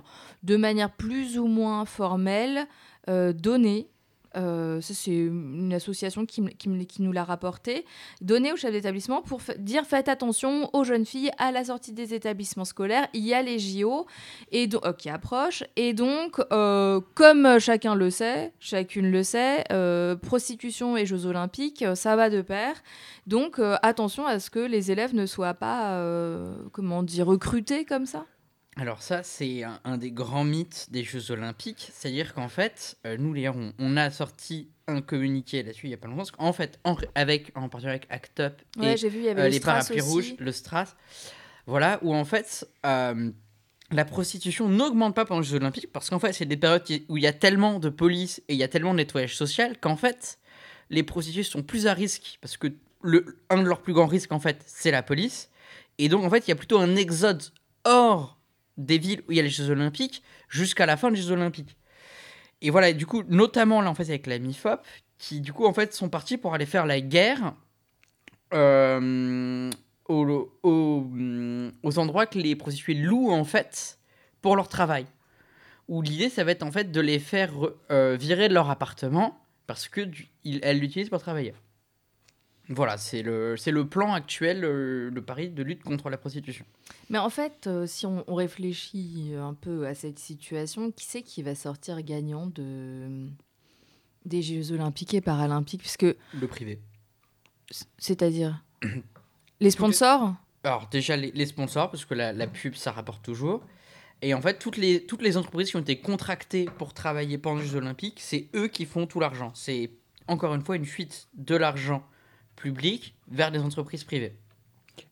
de manière plus ou moins formelle, données. Euh, c'est une association qui, nous l'a rapporté, données au chef d'établissement pour dire faites attention aux jeunes filles à la sortie des établissements scolaires. Il y a les JO et euh, qui approchent. Et donc, euh, comme chacun le sait, chacune le sait, euh, prostitution et Jeux olympiques, ça va de pair. Donc, attention à ce que les élèves ne soient pas, comment dire, recrutés comme ça. Alors ça, c'est un, un des grands mythes des Jeux Olympiques, c'est-à-dire qu'en fait, euh, nous les on, on a sorti un communiqué là-dessus il y a pas longtemps, qu'en fait, en, avec, en partenariat avec ACT UP Ouais, et vu, euh, le les parapluies rouges, le Stras, voilà, où en fait, euh, la prostitution n'augmente pas pendant les Jeux Olympiques, parce qu'en fait, c'est des périodes où il y a tellement de police et il y a tellement de nettoyage social qu'en fait, les prostituées sont plus à risque, parce que le, un de leurs plus grands risques, en fait, c'est la police. Et donc, en fait, il y a plutôt un exode hors des villes où il y a les Jeux Olympiques jusqu'à la fin des Jeux Olympiques. Et voilà, du coup, notamment là, en fait, avec la MIFOP, qui, du coup, en fait, sont partis pour aller faire la guerre euh, aux, aux, endroits que les prostituées louent, en fait, pour leur travail. Où l'idée, ça va être, en fait, de les faire euh, virer de leur appartement parce que elles l'utilisent pour travailler. Voilà, c'est le, le plan actuel euh, de Paris de lutte contre la prostitution. Mais en fait, euh, si on, on réfléchit un peu à cette situation, qui c'est qui va sortir gagnant de, des Jeux olympiques et paralympiques? Puisque, Le privé. c'est-à-dire, les sponsors? Alors déjà les, les sponsors, parce que la, la pub ça rapporte toujours. Et en fait, toutes les, toutes les entreprises qui ont été contractées pour travailler pendant les Jeux Olympiques, c'est eux qui font tout l'argent. C'est encore une fois une fuite de l'argent public vers des entreprises privées.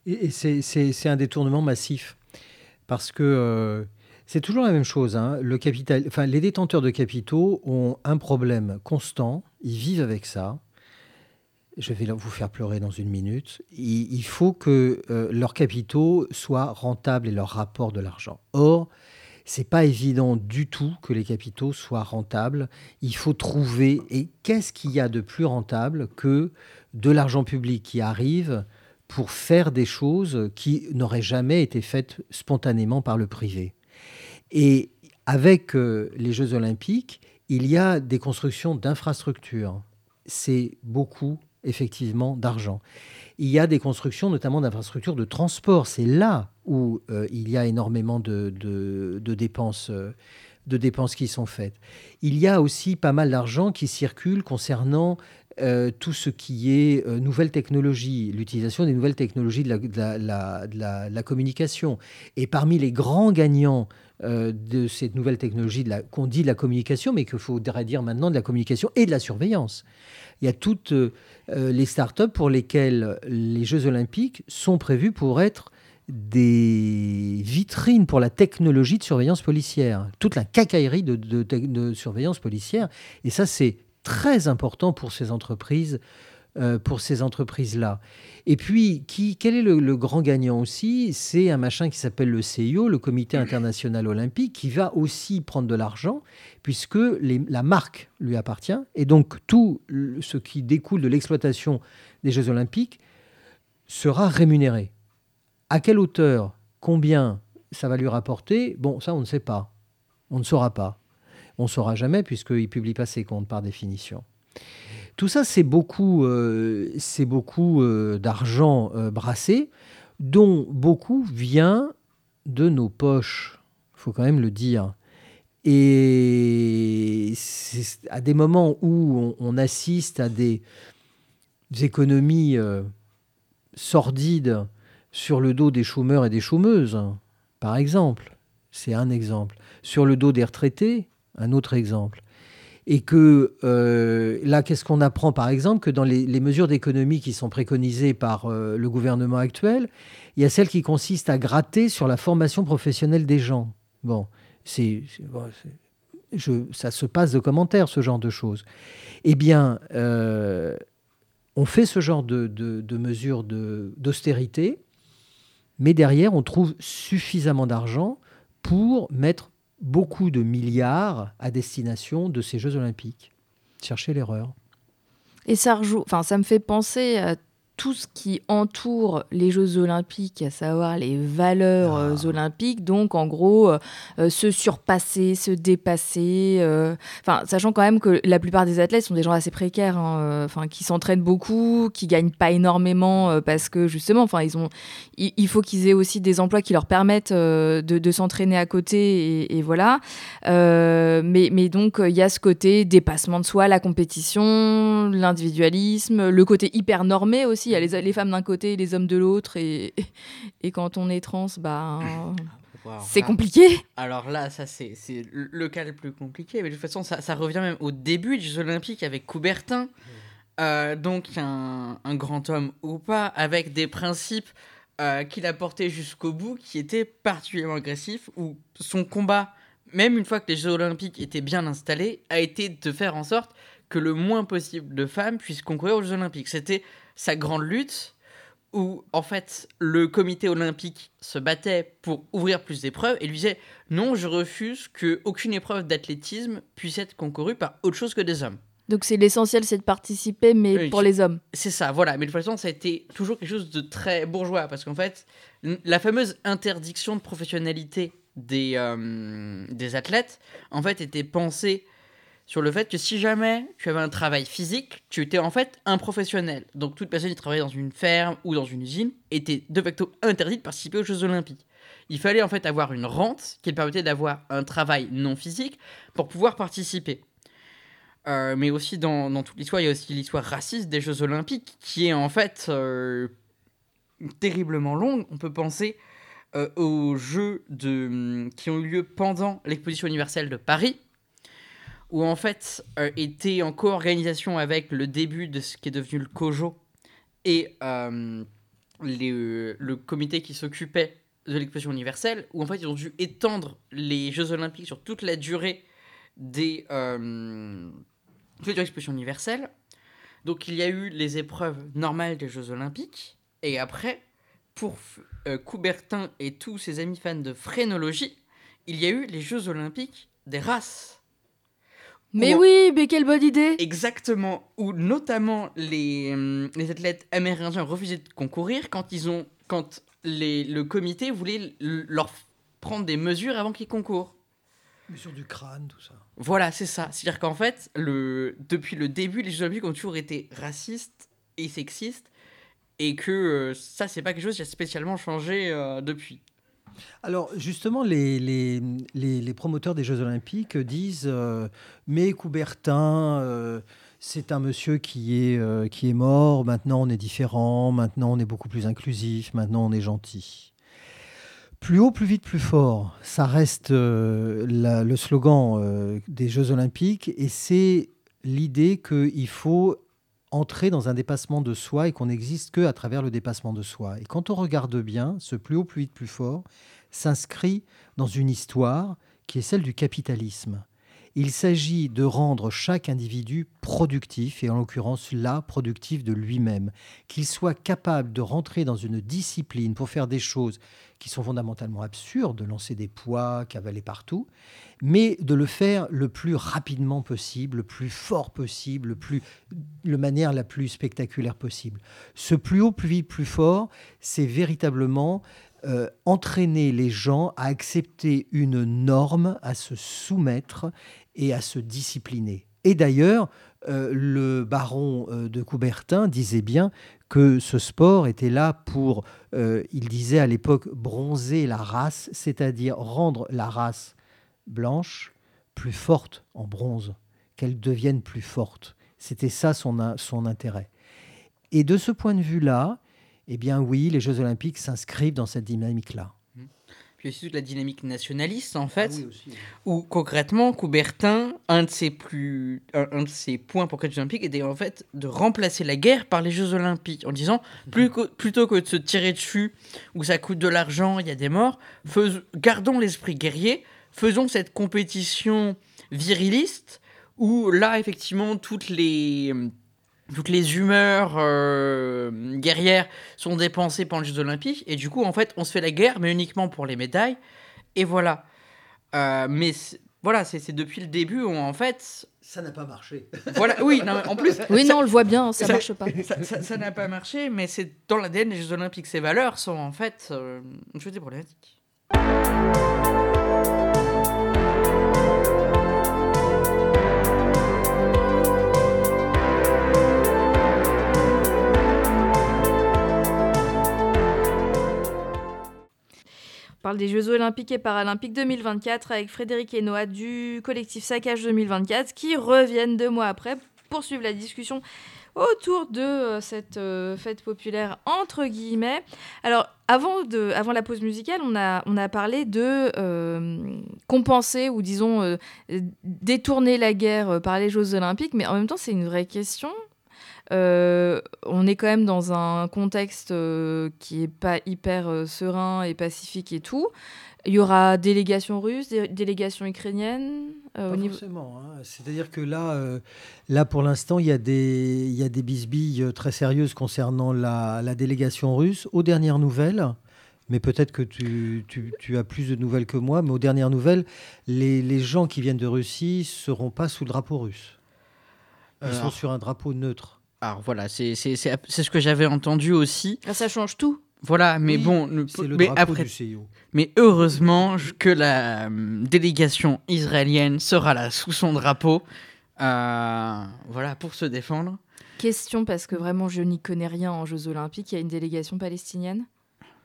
Et, c'est- un détournement massif. Parce que euh, c'est toujours la même chose. hein. Les détenteurs de capitaux ont un problème constant. Ils vivent avec ça. Je vais vous faire pleurer dans une minute. Il, il faut que euh, leurs capitaux soient rentables et leur rapport de l'argent. Or, c'est pas évident du tout que les capitaux soient rentables. Il faut trouver. Et qu'est-ce qu'il y a de plus rentable que de l'argent public qui arrive pour faire des choses qui n'auraient jamais été faites spontanément par le privé. Et avec euh, les Jeux olympiques, il y a des constructions d'infrastructures. C'est beaucoup, effectivement, d'argent. Il y a des constructions, notamment d'infrastructures de transport. C'est là où euh, il y a énormément euh, de dépenses qui sont faites. Il y a aussi pas mal d'argent qui circule concernant euh, tout ce qui est euh, nouvelles technologies, l'utilisation des nouvelles technologies de la, de de de communication. Et parmi les grands gagnants euh, de cette nouvelle technologie de qu'on dit de la communication, mais qu'il faudrait dire maintenant de la communication et de la surveillance, il y a toutes euh, les startups pour lesquelles les Jeux olympiques sont prévus pour être des vitrines pour la technologie de surveillance policière, toute la cacaillerie de, surveillance policière. Et ça, c'est très important pour ces entreprises. Euh, pour ces entreprises-là. Et puis, qui, quel est le, grand gagnant aussi? C'est un machin qui s'appelle le CIO, le Comité international olympique, qui va aussi prendre de l'argent, puisque la marque lui appartient. Et donc, tout ce qui découle de l'exploitation des Jeux olympiques sera rémunéré. À quelle hauteur, combien ça va lui rapporter? Bon, ça, on ne sait pas. On ne saura pas. On ne saura jamais puisqu'il ne publie pas ses comptes par définition. Tout ça, c'est beaucoup, euh, beaucoup euh, d'argent euh, brassé, dont beaucoup vient de nos poches. Il faut quand même le dire. Et à des moments où on, assiste à des économies sordides sur le dos des chômeurs et des chômeuses, par exemple. C'est un exemple. Sur le dos des retraités, un autre exemple. Et que euh, là, qu'est-ce qu'on apprend par exemple Que dans les, mesures d'économie qui sont préconisées par euh, le gouvernement actuel, il y a celles qui consistent à gratter sur la formation professionnelle des gens. Bon, c'est, ça se passe de commentaires, ce genre de choses. Eh bien, euh, on fait ce genre de, de, de mesures d'austérité mais derrière, on trouve suffisamment d'argent pour mettre beaucoup de milliards à destination de ces Jeux olympiques. Cherchez l'erreur. Et ça, enfin, ça me fait penser tout ce qui entoure les Jeux olympiques, à savoir les valeurs ah. euh, olympiques, donc en gros euh, euh, se surpasser, se dépasser, enfin sachant quand même que la plupart des athlètes sont des gens assez précaires, hein, enfin qui s'entraînent beaucoup, qui gagnent pas énormément parce que justement, enfin ils ont, il, faut qu'ils aient aussi des emplois qui leur permettent de, s'entraîner à côté et, voilà. mais, mais donc il y a ce côté dépassement de soi, la compétition, l'individualisme, le côté hyper normé aussi il y a les, femmes d'un côté et les hommes de l'autre. Et, et, quand on est trans, bah, c'est compliqué. Alors là, ça c'est le cas le plus compliqué. Mais de toute façon, ça, ça revient même au début des Jeux Olympiques avec Coubertin. Euh, donc un, un, grand homme ou pas, avec des principes euh, qu'il a portés jusqu'au bout, qui étaient particulièrement agressifs, où son combat, même une fois que les Jeux Olympiques étaient bien installés, a été de faire en sorte que le moins possible de femmes puissent concourir aux Jeux Olympiques. C'était sa grande lutte où en fait le comité olympique se battait pour ouvrir plus d'épreuves et lui disait non, je refuse que aucune épreuve d'athlétisme puisse être concourue par autre chose que des hommes. Donc c'est l'essentiel, c'est de participer, mais pour les hommes. C'est ça, voilà. Mais de toute façon, ça a été toujours quelque chose de très bourgeois, parce qu'en fait, la fameuse interdiction de professionnalité des, euh, des athlètes, en fait, était pensée sur le fait que si jamais tu avais un travail physique, tu étais en fait un professionnel. Donc toute personne qui travaillait dans une ferme ou dans une usine était de facto interdite de participer aux Jeux Olympiques. Il fallait en fait avoir une rente qui permettait d'avoir un travail non physique pour pouvoir participer. Euh, mais aussi dans, toute l'histoire, il y a aussi l'histoire raciste des Jeux Olympiques qui est en fait euh, terriblement longue. On peut penser euh, aux Jeux de, qui ont eu lieu pendant l'exposition universelle de Paris où en fait euh, était en co-organisation avec le début de ce qui est devenu le COJO et euh, le comité qui s'occupait de l'exposition universelle, où en fait ils ont dû étendre les Jeux Olympiques sur toute la durée des euh, l'exposition universelle. Donc il y a eu les épreuves normales des Jeux Olympiques, et après, pour euh, Coubertin et tous ses amis fans de phrénologie, il y a eu les Jeux Olympiques des races. Mais oui, mais quelle bonne idée Exactement, où notamment les, euh, les athlètes amérindiens refusaient de concourir quand, ils ont, quand les, le comité voulait leur prendre des mesures avant qu'ils concourent. Mesures du crâne, tout ça. Voilà, c'est ça. C'est-à-dire qu'en fait, le, depuis le début, les Jeux Olympiques ont toujours été racistes et sexistes, et que euh, ça, c'est pas quelque chose qui a spécialement changé euh, depuis. Alors justement, les, les, promoteurs des Jeux olympiques disent euh, mais Coubertin, euh, c'est un monsieur qui est, euh, qui est mort, maintenant on est différent, maintenant on est beaucoup plus inclusif, maintenant on est gentil. Plus haut, plus vite, plus fort, ça reste le slogan des Jeux olympiques et c'est l'idée qu'il faut entrer dans un dépassement de soi et qu'on n'existe que à travers le dépassement de soi. Et quand on regarde bien, ce plus haut, plus vite, plus fort s'inscrit dans une histoire qui est celle du capitalisme. Il s'agit de rendre chaque individu productif, et en l'occurrence là, productif de lui-même, qu'il soit capable de rentrer dans une discipline pour faire des choses qui sont fondamentalement absurdes, lancer des poids, cavaler partout, mais de le faire le plus rapidement possible, le plus fort possible, le de manière la plus spectaculaire possible. Ce plus haut, plus vite, plus fort, c'est véritablement euh, entraîner les gens à accepter une norme, à se soumettre et à se discipliner. Et d'ailleurs, euh, le baron euh, de Coubertin disait bien que ce sport était là pour, il disait à l'époque, bronzer la race, c'est-à-dire rendre la race blanche plus forte en bronze, qu'elle devienne plus forte. C'était ça son, son intérêt. Et de ce point de vue-là, eh bien oui, les Jeux olympiques s'inscrivent dans cette dynamique-là. Puis aussi toute la dynamique nationaliste, en fait, ah où concrètement, Coubertin, un de ses, plus, un, de ses points pour les Jeux olympiques était en fait de remplacer la guerre par les Jeux olympiques, en disant, mmh. plus plutôt que de se tirer dessus, où ça coûte de l'argent, il y a des morts, gardons l'esprit guerrier, faisons cette compétition viriliste, où là, effectivement, toutes les toutes les humeurs euh, guerrières sont dépensées pendant les Jeux Olympiques. Et du coup, en fait, on se fait la guerre, mais uniquement pour les médailles. Et voilà. Euh, mais voilà, c'est depuis le début où, en fait. Ça n'a pas marché. Voilà, oui, non, en plus. Oui, non, on le voit bien, ça, ne marche pas. Ça n'a pas marché, mais c'est dans l'ADN des Jeux Olympiques. Ces valeurs sont, en fait, euh, une chose problématique. Parle des Jeux Olympiques et Paralympiques 2024 avec Frédéric Enoa du collectif Saccage 2024 qui reviennent deux mois après pour suivre la discussion autour de euh, cette euh, fête populaire entre guillemets. Alors avant, la pause musicale, on a, on a parlé de euh, compenser ou disons détourner la guerre par les Jeux olympiques, mais en même temps c'est une vraie question euh, on est quand même dans un contexte euh, qui est pas hyper euh, serein et pacifique et tout. Il y aura délégation russe, délégation ukrainienne Pas au niveau... forcément. Hein. C'est-à-dire que là, là pour l'instant, il y, a des, il y a des bisbilles très sérieuses concernant la, la délégation russe. Aux dernières nouvelles, mais peut-être que tu, tu, tu, as plus de nouvelles que moi, mais aux dernières nouvelles, les, les gens qui viennent de Russie ne seront pas sous le drapeau russe. Ils sont sur un drapeau neutre. Alors voilà, c'est ce que j'avais entendu aussi. Ah, ça change tout. Voilà, mais bon, le mais après, du CIO. mais heureusement que la euh, délégation israélienne sera là sous son drapeau, euh, voilà, pour se défendre. Question parce que vraiment je n'y connais rien en Jeux Olympiques. Il y a une délégation palestinienne?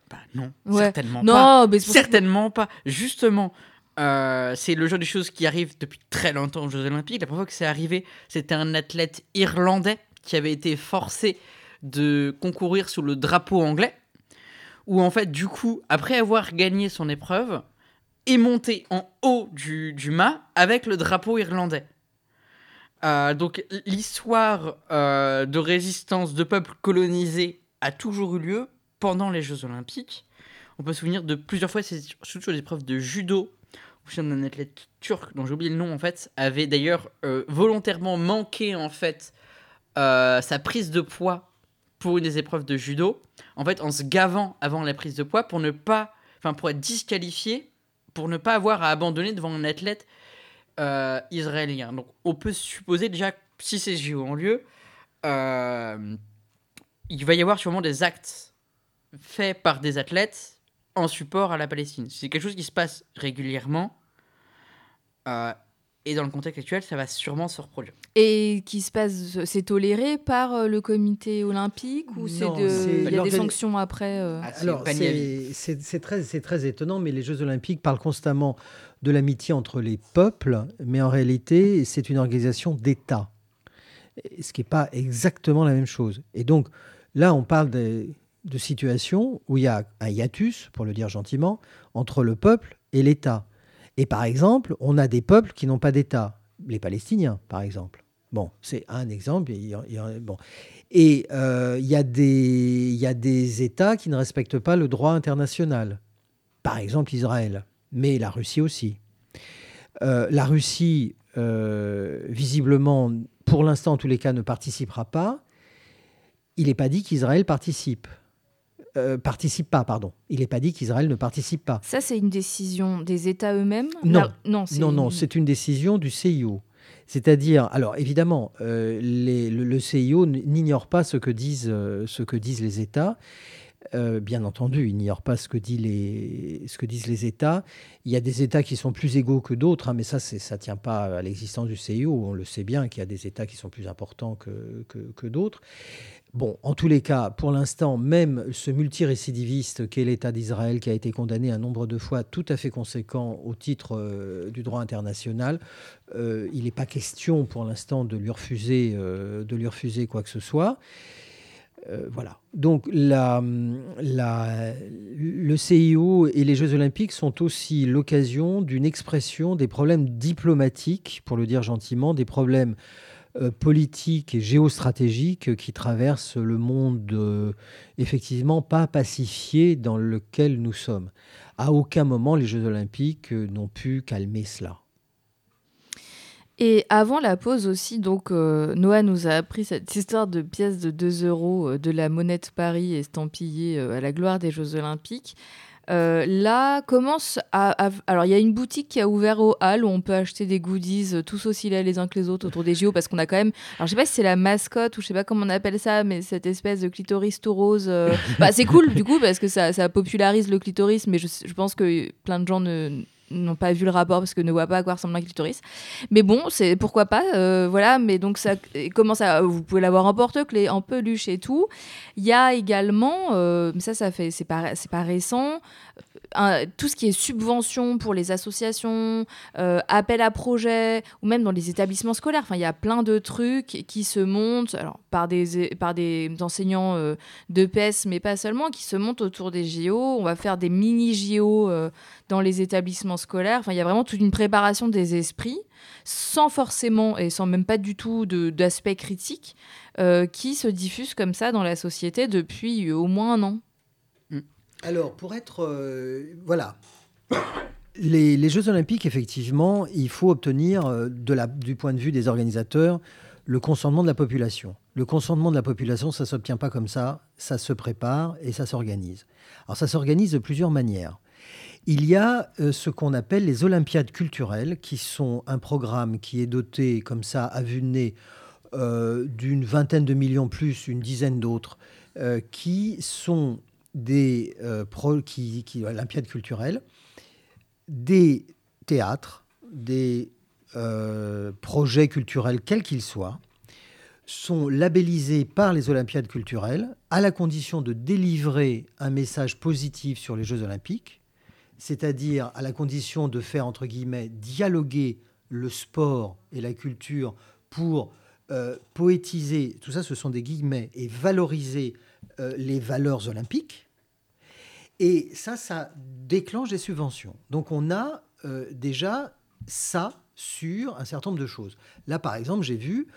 Bah, non, certainement non, pas. certainement pas. Justement, euh, c'est le genre de choses qui arrive depuis très longtemps aux Jeux Olympiques. La première fois que c'est arrivé, c'était un athlète irlandais qui avait été forcé de concourir sous le drapeau anglais, où en fait, du coup, après avoir gagné son épreuve, est monté en haut du, du mât avec le drapeau irlandais. Euh, donc l'histoire euh, de résistance de peuples colonisés a toujours eu lieu pendant les Jeux Olympiques. On peut se souvenir de plusieurs fois, c'est surtout sur les épreuves de judo, où un athlète turc dont j'ai oublié le nom en fait, avait d'ailleurs euh, volontairement manqué en fait euh, sa prise de poids pour une des épreuves de judo, en fait, en se gavant avant la prise de poids pour ne pas, enfin, pour être disqualifié, pour ne pas avoir à abandonner devant un athlète euh, israélien. Donc, on peut supposer déjà, si ces JO ont lieu, euh, il va y avoir sûrement des actes faits par des athlètes en support à la Palestine. C'est quelque chose qui se passe régulièrement. Et dans le contexte actuel, ça va sûrement se reproduire. Et qui se passe, c'est toléré par euh, le comité olympique ou c'est il y a des sanctions après euh ah, Alors c'est très, très étonnant, mais les Jeux olympiques parlent constamment de l'amitié entre les peuples, mais en réalité c'est une organisation d'État, ce qui n'est pas exactement la même chose. Et donc là on parle de, de situations où il y a un hiatus, pour le dire gentiment, entre le peuple et l'État. Et par exemple, on a des peuples qui n'ont pas d'État, les Palestiniens par exemple. Bon, c'est un exemple. Et il y, a des, y a des États qui ne respectent pas le droit international. Par exemple, Israël, mais la Russie aussi. Euh, la Russie, euh, visiblement, pour l'instant, en tous les cas, ne participera pas. Il n'est pas dit qu'Israël participe. Participe pas, pardon. Il n'est pas dit qu'Israël ne participe pas. Ça, c'est une décision des États eux-mêmes? Non, non, non, non, c'est une décision du CIO. C'est-à-dire, alors évidemment, euh, le, CIO n'ignore pas ce que, disent, euh, ce que disent les États. Euh, bien entendu, il n'ignore pas ce que, disent les États. Il y a des États qui sont plus égaux que d'autres, hein, mais ça, ça ne tient pas à l'existence du CIO. On le sait bien qu'il y a des États qui sont plus importants que, d'autres. Bon, en tous les cas, pour l'instant, même ce multirécidiviste qu'est l'État d'Israël, qui a été condamné un nombre de fois tout à fait conséquent au titre euh, du droit international, euh, il n'est pas question pour l'instant de, lui de lui refuser quoi que ce soit. Voilà. Donc le CIO et les Jeux olympiques sont aussi l'occasion d'une expression des problèmes diplomatiques, pour le dire gentiment, des problèmes euh, politique et géostratégique qui traverse le monde euh, effectivement pas pacifié dans lequel nous sommes. À aucun moment les Jeux olympiques euh, n'ont pu calmer cela. Et avant la pause aussi, donc Noah nous a appris cette histoire de pièce de 2 euros de la monnaie de Paris estampillée à la gloire des Jeux olympiques. Euh, là, commence à, Alors, il y a une boutique qui a ouvert au Hall où on peut acheter des goodies euh, tous aussi là les uns que les autres autour des JO parce qu'on a quand même. Alors, je sais pas si c'est la mascotte ou je sais pas comment on appelle ça, mais cette espèce de clitoris tout rose. Euh, bah, c'est cool du coup parce que ça, ça popularise le clitoris, mais je, je pense que plein de gens ne n'ont pas vu le rapport parce que ne voient pas à quoi ressemble un clitoris. Mais bon, c'est pourquoi pas, euh, voilà. Mais donc ça commence à, vous pouvez l'avoir en porte-clés, en peluche et tout. Il y a également, euh, ça, ça fait, c'est pas, c'est pas récent, tout ce qui est subvention pour les associations, euh, appel à projet, ou même dans les établissements scolaires. Enfin, il y a plein de trucs qui se montent alors, par, des, par des enseignants euh, de PES, mais pas seulement, qui se montent autour des JO. On va faire des mini-JO euh, dans les établissements scolaires. Enfin, il y a vraiment toute une préparation des esprits, sans forcément et sans même pas du tout d'aspect critique, qui se diffuse comme ça dans la société depuis au moins un an. Alors, pour être... Euh, voilà. Les, Jeux olympiques, effectivement, il faut obtenir, euh, du point de vue des organisateurs, le consentement de la population. Le consentement de la population, ça ne s'obtient pas comme ça, ça se prépare et ça s'organise. Alors ça s'organise de plusieurs manières. Il y a euh, ce qu'on appelle les Olympiades culturelles, qui sont un programme qui est doté comme ça à vue de nez d'une vingtaine de millions plus une dizaine d'autres, qui sont des euh, qui, qui, Olympiades culturelles, des théâtres, des euh, projets culturels, quels qu'ils soient, sont labellisés par les Olympiades culturelles à la condition de délivrer un message positif sur les Jeux olympiques, c'est-à-dire à la condition de faire, entre guillemets, dialoguer le sport et la culture pour euh, poétiser, tout ça ce sont des guillemets, et valoriser euh, les valeurs olympiques. Et ça, ça déclenche des subventions. Donc on a euh, déjà ça sur un certain nombre de choses. Là, par exemple, j'ai vu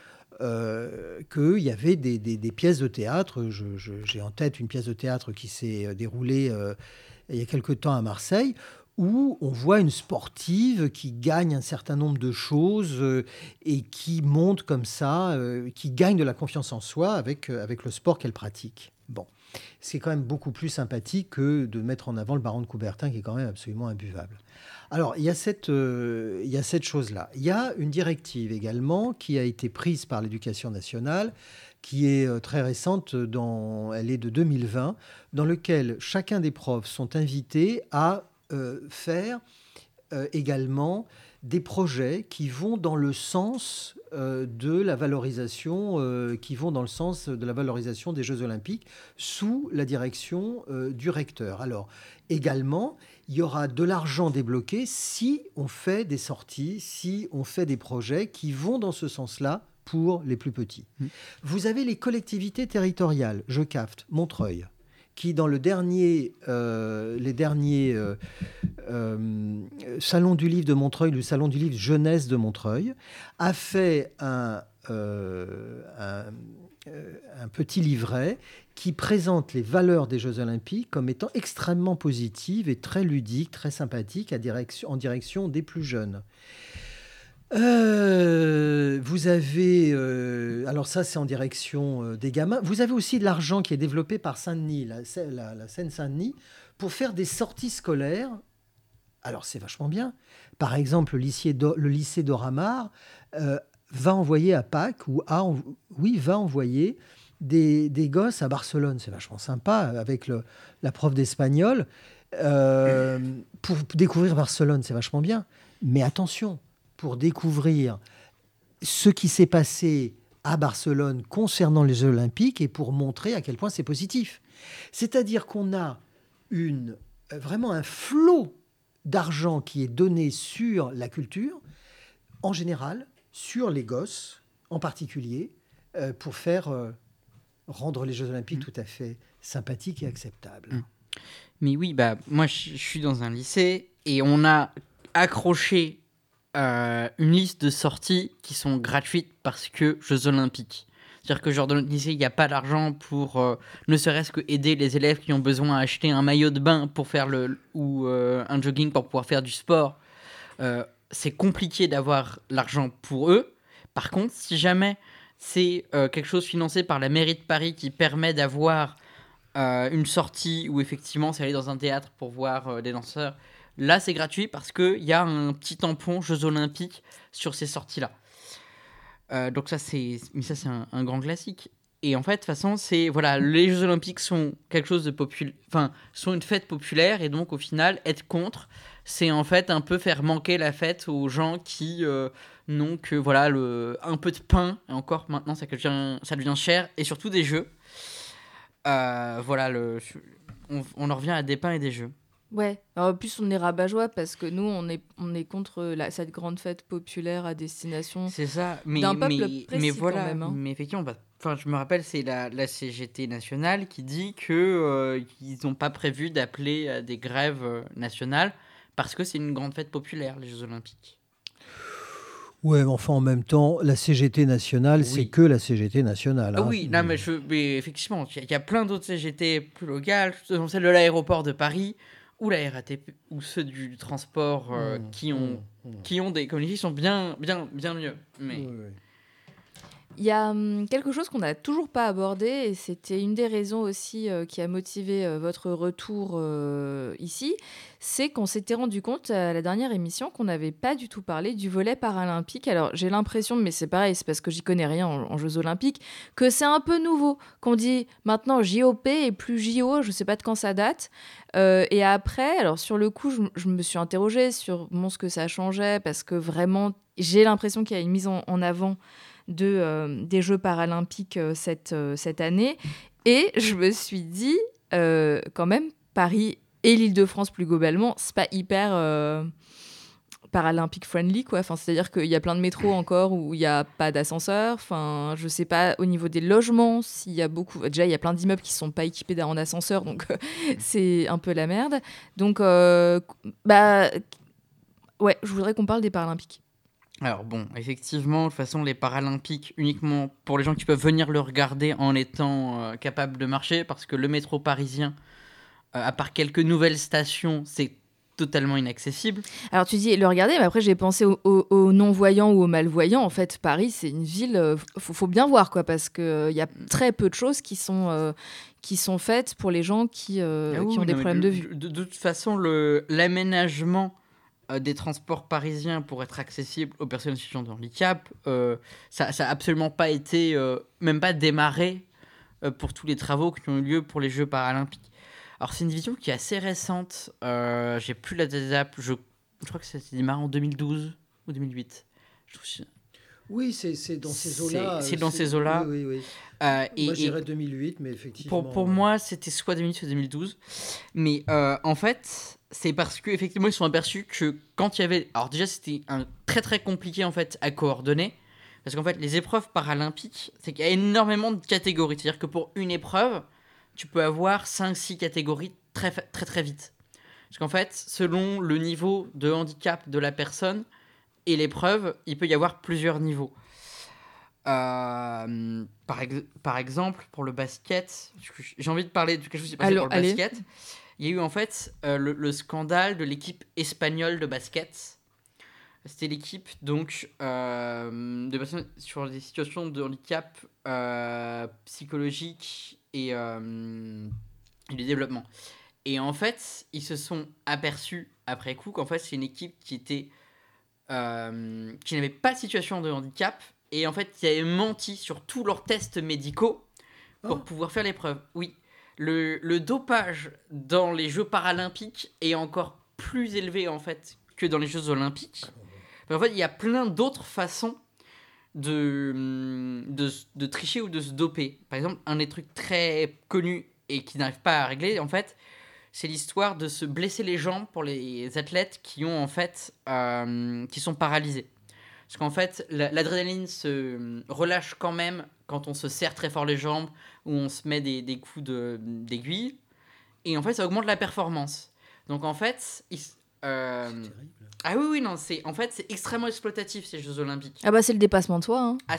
euh, qu'il y avait des, pièces de théâtre. J'ai en tête une pièce de théâtre qui s'est déroulée il y a quelque temps à Marseille, où on voit une sportive qui gagne un certain nombre de choses et qui monte comme ça, qui gagne de la confiance en soi avec, avec le sport qu'elle pratique. Bon, c'est quand même beaucoup plus sympathique que de mettre en avant le baron de Coubertin qui est quand même absolument imbuvable. Alors, il y a cette, euh, cette chose-là. Il y a une directive également qui a été prise par l'éducation nationale, qui est euh, très récente, dans, elle est de 2020, dans lequel chacun des profs sont invités à euh, faire également des projets qui vont dans le sens euh, de la valorisation, euh, qui vont dans le sens de la valorisation des Jeux Olympiques sous la direction euh, du recteur. Alors, également, il y aura de l'argent débloqué si on fait des sorties, si on fait des projets qui vont dans ce sens-là pour les plus petits. Mmh. Vous avez les collectivités territoriales, je capte, Montreuil, qui dans le dernier, les derniers Salon du livre de Montreuil, le Salon du livre jeunesse de Montreuil, a fait un, euh, euh, un petit livret qui présente les valeurs des Jeux Olympiques comme étant extrêmement positives et très ludiques, très sympathiques en direction des plus jeunes. Euh, vous avez, euh, alors ça c'est en direction euh, des gamins, vous avez aussi de l'argent qui est développé par Saint-Denis, la Seine-Saint-Denis, pour faire des sorties scolaires. Alors c'est vachement bien. Par exemple, le lycée, d'Oramar euh, va envoyer à Pâques, ou a, oui, va envoyer des, des gosses à Barcelone. C'est vachement sympa, avec le- la prof d'espagnol. euh, pour découvrir Barcelone, c'est vachement bien. Mais attention, pour découvrir ce qui s'est passé à Barcelone concernant les Olympiques et pour montrer à quel point c'est positif. C'est-à-dire qu'on a une, euh, vraiment un flot d'argent qui est donné sur la culture, en général, sur les gosses en particulier, euh, pour faire euh, rendre les Jeux Olympiques tout à fait sympathiques et acceptables. Mm. Mais oui, bah, moi, je je suis dans un lycée et on a accroché euh, une liste de sorties qui sont gratuites parce que Jeux Olympiques. C'est-à-dire que, genre, dans notre lycée, il n'y a pas d'argent pour euh, ne serait-ce que aider les élèves qui ont besoin d'acheter un maillot de bain pour faire le. ou euh, un jogging pour pouvoir faire du sport. Euh, c'est compliqué d'avoir l'argent pour eux. Par contre, si jamais c'est quelque chose financé par la mairie de Paris qui permet d'avoir une sortie où effectivement c'est aller dans un théâtre pour voir des danseurs, là c'est gratuit parce qu'il y a un petit tampon Jeux Olympiques sur ces sorties-là. Euh, donc ça c'est, mais ça c'est un, grand classique. Et en fait, de toute façon, c'est voilà, les Jeux Olympiques sont quelque chose de populaire, enfin, sont une fête populaire, et donc au final, être contre, c'est en fait un peu faire manquer la fête aux gens qui euh, n'ont que voilà le un peu de pain. Et encore maintenant, ça devient, ça devient cher, et surtout des jeux. Euh, voilà, le, on, on en revient à des pains et des jeux. Ouais. Alors, en plus, on est rabat-joie parce que nous, on est, on est contre la, cette grande fête populaire à destination. C'est ça, mais, D'un peuple mais, précis mais quand voilà, même, hein. mais effectivement, bah, enfin, je me rappelle, c'est la, la CGT nationale qui dit que euh, ils n'ont pas prévu d'appeler à des grèves euh, nationales parce que c'est une grande fête populaire, les Jeux Olympiques. Ouais, mais enfin, en même temps, la CGT nationale, Oui. c'est que la CGT nationale. Ah hein. oui, non, mais, je, mais effectivement, il y, y a plein d'autres CGT plus locales, dont celle de l'aéroport de Paris ou la RATP ou ceux du transport euh, Mmh, qui ont mmh, mmh. qui ont des sont bien bien bien mieux. Mais Oui, oui. Il y a hum, quelque chose qu'on n'a toujours pas abordé et c'était une des raisons aussi euh, qui a motivé euh, votre retour euh, ici, c'est qu'on s'était rendu compte à la dernière émission qu'on n'avait pas du tout parlé du volet paralympique. Alors j'ai l'impression, mais c'est pareil, c'est parce que j'y connais rien en, Jeux olympiques, que c'est un peu nouveau, qu'on dit maintenant JOP et plus JO, je sais pas de quand ça date. Et après, alors sur le coup, je, me suis interrogée sur ce que ça changeait parce que vraiment, j'ai l'impression qu'il y a une mise en avant euh, des Jeux paralympiques euh, cette, euh, cette année. Et je me suis dit, quand même, Paris et l'Île-de-France plus globalement, c'est pas hyper paralympique friendly, quoi. Enfin, C'est-à-dire qu'il y a plein de métros encore où il n'y a pas d'ascenseur. Enfin, je sais pas au niveau des logements s'il y a beaucoup. Déjà, il y a plein d'immeubles qui sont pas équipés d'un ascenseur, donc c'est un peu la merde. Donc, bah, ouais, je voudrais qu'on parle des paralympiques. Alors bon, effectivement, de toute façon, les Paralympiques uniquement pour les gens qui peuvent venir le regarder en étant euh, capables de marcher, parce que le métro parisien, euh, à part quelques nouvelles stations, c'est totalement inaccessible. Alors tu dis le regarder, mais après j'ai pensé aux, non-voyants ou aux malvoyants. En fait, Paris, c'est une ville, euh, faut, faut bien voir quoi, parce que il y a très peu de choses qui sont euh, qui sont faites pour les gens qui, euh, Ah oui, qui ont des problèmes de, de vue. De, de toute façon, l'aménagement euh, des transports parisiens pour être accessible aux personnes en situation de handicap, euh, ça n'a absolument pas été, euh, même pas démarré pour tous les travaux qui ont eu lieu pour les Jeux paralympiques. Alors c'est une vision qui est assez récente, j'ai plus la date, je, je crois que c'était démarré en 2012 ou 2008. Je trouve- Oui, c'est dans ces eaux-là. c'est dans ces eaux-là. Oui, oui, oui. Euh, et- Moi, dirais 2008, mais effectivement. Pour, pour moi, c'était soit 2008, soit 2012. Mais euh, en fait, c'est parce qu'effectivement, ils se sont aperçus que quand il y avait. Alors, déjà, c'était un très très compliqué en fait à coordonner. Parce qu'en fait, les épreuves paralympiques, c'est qu'il y a énormément de catégories. C'est-à-dire que pour une épreuve, tu peux avoir 5-6 catégories très, très très vite. Parce qu'en fait, selon le niveau de handicap de la personne et l'épreuve, il peut y avoir plusieurs niveaux. Euh, par, ex- par exemple, pour le basket, j'ai envie de parler de quelque chose qui s'est passé Alors, pour le allez. basket. Il y a eu en fait euh, le, le scandale de l'équipe espagnole de basket. C'était l'équipe donc euh, de personnes sur des situations de handicap euh, psychologique et, et du développement. Et en fait, ils se sont aperçus après coup qu'en fait c'est une équipe qui était qui n'avait pas de situation de handicap et en fait qui avait menti sur tous leurs tests médicaux pour Oh. pouvoir faire l'épreuve. Oui, le, dopage dans les Jeux paralympiques est encore plus élevé en fait que dans les Jeux olympiques. En fait, il y a plein d'autres façons de, hum, de, de tricher ou de se doper. Par exemple, un des trucs très connus et qui n'arrive pas à régler, en fait, c'est l'histoire de se blesser les jambes pour les athlètes qui ont en fait euh, qui sont paralysés. Parce qu'en fait, la- l'adrénaline se hum, relâche quand même quand on se serre très fort les jambes ou on se met des, des coups de- d'aiguille. Et en fait, ça augmente la performance. Donc en fait, euh, ah oui, oui, non, c'est en fait, c'est extrêmement exploitatif ces Jeux Olympiques. Ah bah c'est le dépassement de soi. hein. Ah,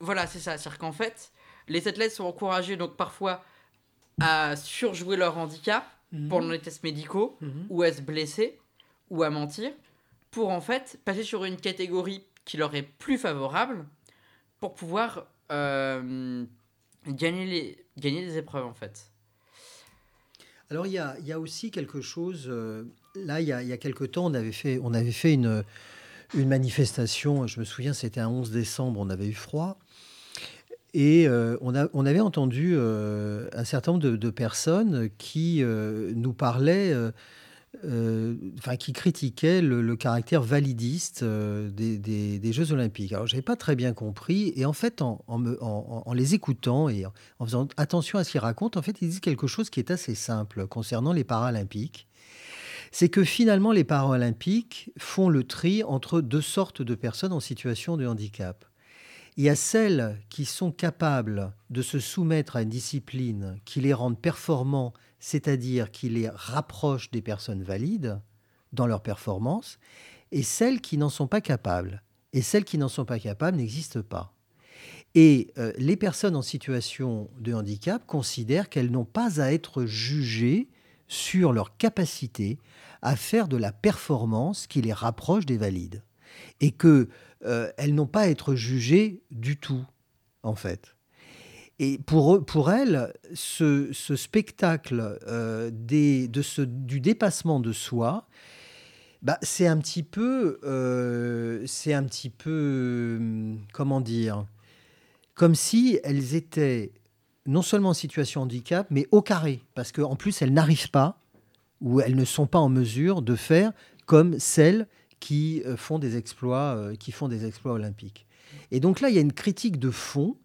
voilà, c'est ça. C'est-à-dire qu'en fait, les athlètes sont encouragés donc parfois à surjouer leur handicap pendant les tests médicaux Mhm. ou à se blesser ou à mentir pour en fait passer sur une catégorie qui leur est plus favorable pour pouvoir euh, gagner, les, gagner épreuves en fait. Alors il y a, y a aussi quelque chose. euh, là, il y a, y a quelque temps, on avait fait, on avait fait une, une manifestation. Je me souviens, c'était un 11 décembre. On avait eu froid. Et euh, on, a, on avait entendu un certain nombre de, personnes qui nous parlaient, euh, enfin qui critiquaient le, caractère validiste euh, des, Jeux Olympiques. Alors, je n'avais pas très bien compris. Et en fait, en, en les écoutant et en faisant attention à ce qu'ils racontent, en fait, ils disent quelque chose qui est assez simple concernant les Paralympiques. C'est que finalement, les Paralympiques font le tri entre deux sortes de personnes en situation de handicap. Il y a celles qui sont capables de se soumettre à une discipline qui les rende performants, c'est-à-dire qui les rapproche des personnes valides dans leur performance, et celles qui n'en sont pas capables. Et celles qui n'en sont pas capables n'existent pas. Et euh, les personnes en situation de handicap considèrent qu'elles n'ont pas à être jugées sur leur capacité à faire de la performance qui les rapproche des valides. Et que euh, n'ont pas à être jugées du tout, en fait. Et pour, eux- pour elles, ce, spectacle euh, de du dépassement de soi, bah, c'est un petit peu, euh, c'est un petit peu, hum, comment dire, comme si elles étaient non seulement en situation handicap, mais au carré, parce qu'en plus elles n'arrivent pas ou elles ne sont pas en mesure de faire comme celles qui euh, font des exploits, qui font des exploits olympiques. Et donc là, il y a une critique de fond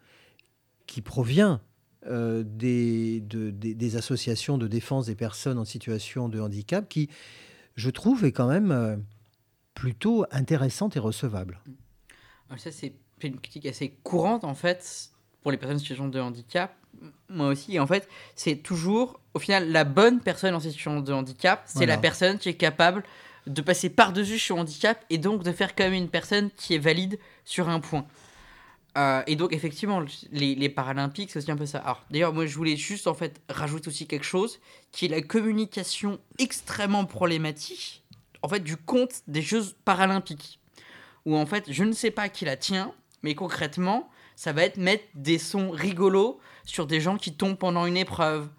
qui provient euh, des, de- des, des associations de défense des personnes en situation de handicap, qui, je trouve, est quand même euh, plutôt intéressante et recevable. Alors ça, c'est une critique assez courante, en fait, pour les personnes en situation de handicap. Moi aussi, et en fait, c'est toujours, au final, la bonne personne en situation de handicap, c'est Voilà. la personne qui est capable de passer par-dessus son handicap et donc de faire comme une personne qui est valide sur un point. Euh, et donc, effectivement, les, les Paralympiques, c'est aussi un peu ça. Alors, d'ailleurs, moi, je voulais juste, en fait, rajouter aussi quelque chose, qui est la communication extrêmement problématique, en fait, du compte des Jeux Paralympiques où en fait je ne sais pas qui la tient, mais concrètement ça va être mettre des sons rigolos sur des gens qui tombent pendant une épreuve,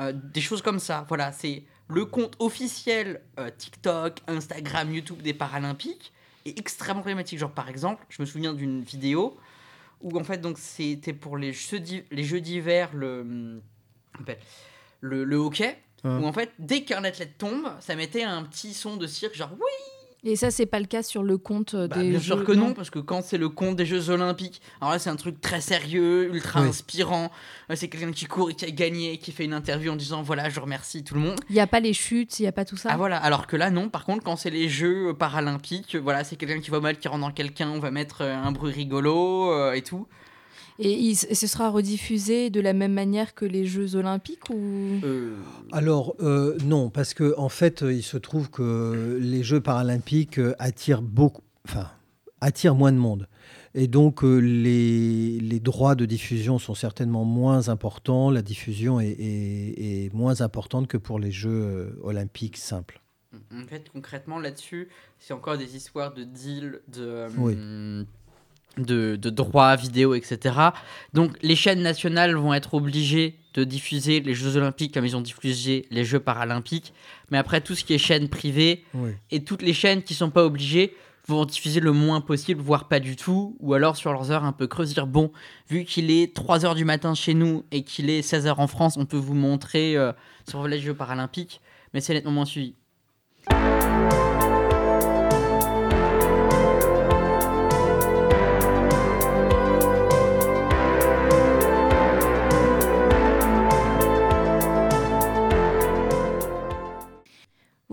euh, des choses comme ça. Voilà, c'est le compte officiel euh, TikTok, Instagram, YouTube des Paralympiques est extrêmement problématique. Genre par exemple, je me souviens d'une vidéo où en fait donc c'était pour les jeux les jeux d'hiver le hum, le hockey Hein. où en fait dès qu'un athlète tombe, ça mettait un petit son de cirque genre oui Et ça, c'est pas le cas sur le compte euh, bah, des bien Jeux, sûr que non, parce que quand c'est le compte des Jeux Olympiques, alors là c'est un truc très sérieux, ultra Oui. inspirant. C'est quelqu'un qui court et qui a gagné, qui fait une interview en disant voilà, je remercie tout le monde. Il n'y a pas les chutes, il n'y a pas tout ça. Ah voilà, alors que là non, par contre, quand c'est les Jeux paralympiques, euh, voilà, c'est quelqu'un qui va mal, qui rentre dans quelqu'un, on va mettre euh, un bruit rigolo euh, et tout. Et il- ce sera rediffusé de la même manière que les Jeux Olympiques ou? Euh, Alors euh, non, parce que en fait, euh, il se trouve que les Jeux paralympiques attirent beaucoup, enfin attirent moins de monde. Et donc, euh, les, les droits de diffusion sont certainement moins importants. La diffusion est, est- est moins importante que pour les Jeux euh, olympiques simples. En fait, concrètement, là-dessus, c'est encore des histoires de deals, de, Oui. hum, de, de droits vidéo, etc. Donc, les chaînes nationales vont être obligées de diffuser les Jeux Olympiques comme ils ont diffusé les Jeux Paralympiques. Mais après, tout ce qui est chaîne privée Oui. et toutes les chaînes qui sont pas obligées vont diffuser le moins possible, voire pas du tout, ou alors sur leurs heures un peu creuses, dire bon, vu qu'il est 3h du matin chez nous et qu'il est 16h en France, on peut vous montrer euh, sur les Jeux Paralympiques, mais c'est nettement moins suivi.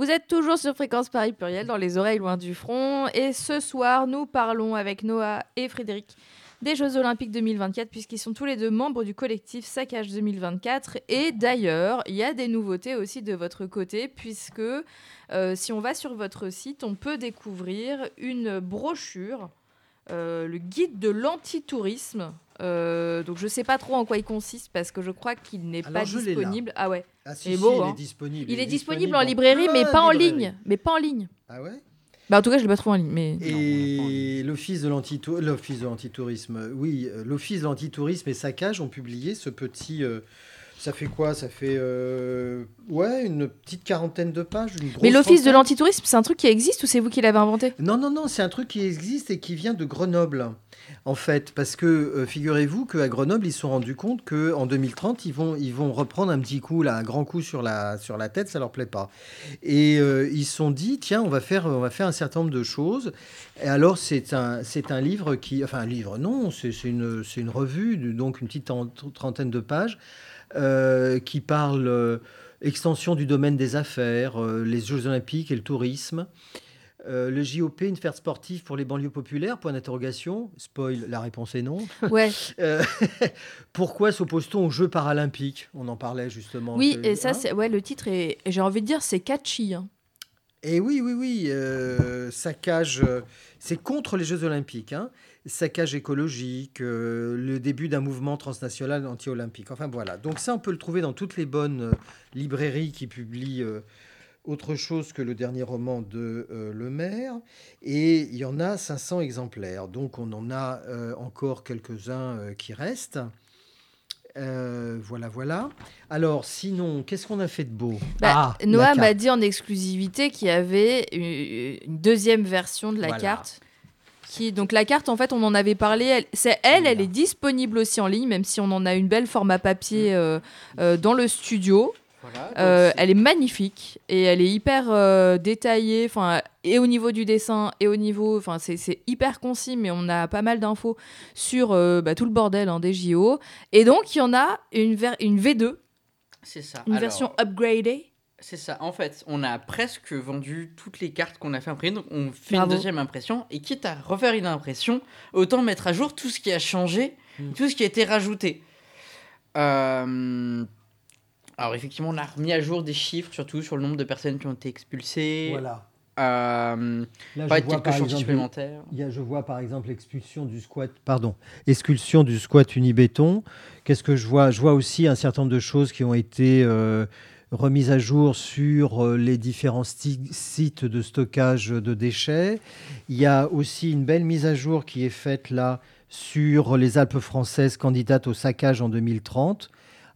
Vous êtes toujours sur Fréquence Paris Pluriel dans les oreilles loin du front. Et ce soir, nous parlons avec Noah et Frédéric des Jeux Olympiques 2024, puisqu'ils sont tous les deux membres du collectif Saccage 2024. Et d'ailleurs, il y a des nouveautés aussi de votre côté, puisque euh, si on va sur votre site, on peut découvrir une brochure, euh, le guide de l'antitourisme. Euh, donc je sais pas trop en quoi il consiste parce que je crois qu'il n'est pas disponible. Ah ouais. Ah, si, si, il est disponible. Il est disponible en librairie, mais pas en ligne. Mais pas en ligne. Ah ouais Bah en tout cas, je l'ai pas trouvé en ligne. Mais Et l'Office de l'antitourisme, oui, euh, l'Office de l'antitourisme et Saccage ont publié ce petit. euh, ça fait quoi? Ça fait euh, ouais une petite quarantaine de pages. Une grosse mais l'office de l'antitourisme, c'est un truc qui existe ou c'est vous qui l'avez inventé? Non, non, non, c'est un truc qui existe et qui vient de Grenoble, en fait, parce que euh, figurez-vous qu'à Grenoble, ils se sont rendus compte que en 2030, ils vont, ils vont reprendre un petit coup, là, un grand coup sur la, sur la tête, ça leur plaît pas. Et euh, ils se sont dit, tiens, on va faire, on va faire un certain nombre de choses. Et alors, c'est un, un livre qui, enfin, un livre, non, c'est une, une revue, donc une petite trent- trentaine de pages, euh, qui parle extension du domaine des affaires, les Jeux Olympiques et le tourisme. Euh, le JOP, une fête sportive pour les banlieues populaires Point d'interrogation. Spoil, la réponse est non. Ouais. Euh, pourquoi s'oppose-t-on aux Jeux paralympiques? On en parlait justement. oui, et ça, hein c'est ouais, le titre est. et J'ai envie de dire, c'est catchy. hein. Et oui, oui, oui. euh, saccage, euh, c'est contre les Jeux olympiques. hein. Saccage écologique, le début d'un mouvement transnational anti-olympique. Enfin voilà. Donc ça, on peut le trouver dans toutes les bonnes librairies qui publient autre chose que le dernier roman de euh, Le Maire. Et il y en a 500 exemplaires. Donc on en a euh, encore quelques-uns euh, qui restent. Euh, voilà, voilà. Alors, sinon, qu'est-ce qu'on a fait de beau? Bah, Ah, Noah m'a dit en exclusivité qu'il y avait une, une deuxième version de la Voilà. carte. Qui, donc la carte, en fait, on en avait parlé. Elle, c'est elle, elle est disponible aussi en ligne, même si on en a une belle format Mm. papier euh, euh, dans le studio. Voilà, Euh, elle est magnifique et elle est hyper euh, détaillée, enfin et au niveau du dessin et au niveau, enfin c'est hyper concis, mais on a pas mal d'infos sur euh, bah, tout le bordel hein, des JO. Et donc il y en a une, ver- une V2, c'est ça. une Alors, version upgradée. C'est ça. En fait, on a presque vendu toutes les cartes qu'on a fait imprimer. Donc, on fait Bravo. une deuxième impression. Et quitte à refaire une impression, autant mettre à jour tout ce qui a changé, Mm. tout ce qui a été rajouté. Euh, Alors, effectivement, on a remis à jour des chiffres, surtout sur le nombre de personnes qui ont été expulsées. Voilà. Euh, Là, pas je vois, chantiers exemple, supplémentaires. Il y a, je vois par exemple l'expulsion du squat, pardon, expulsion du squat unibéton. Qu'est-ce que je vois? Je vois aussi un certain nombre de choses qui ont été euh, remises à jour sur euh, les différents sites de stockage de déchets. Il y a aussi une belle mise à jour qui est faite là sur les Alpes françaises candidates au saccage en 2030,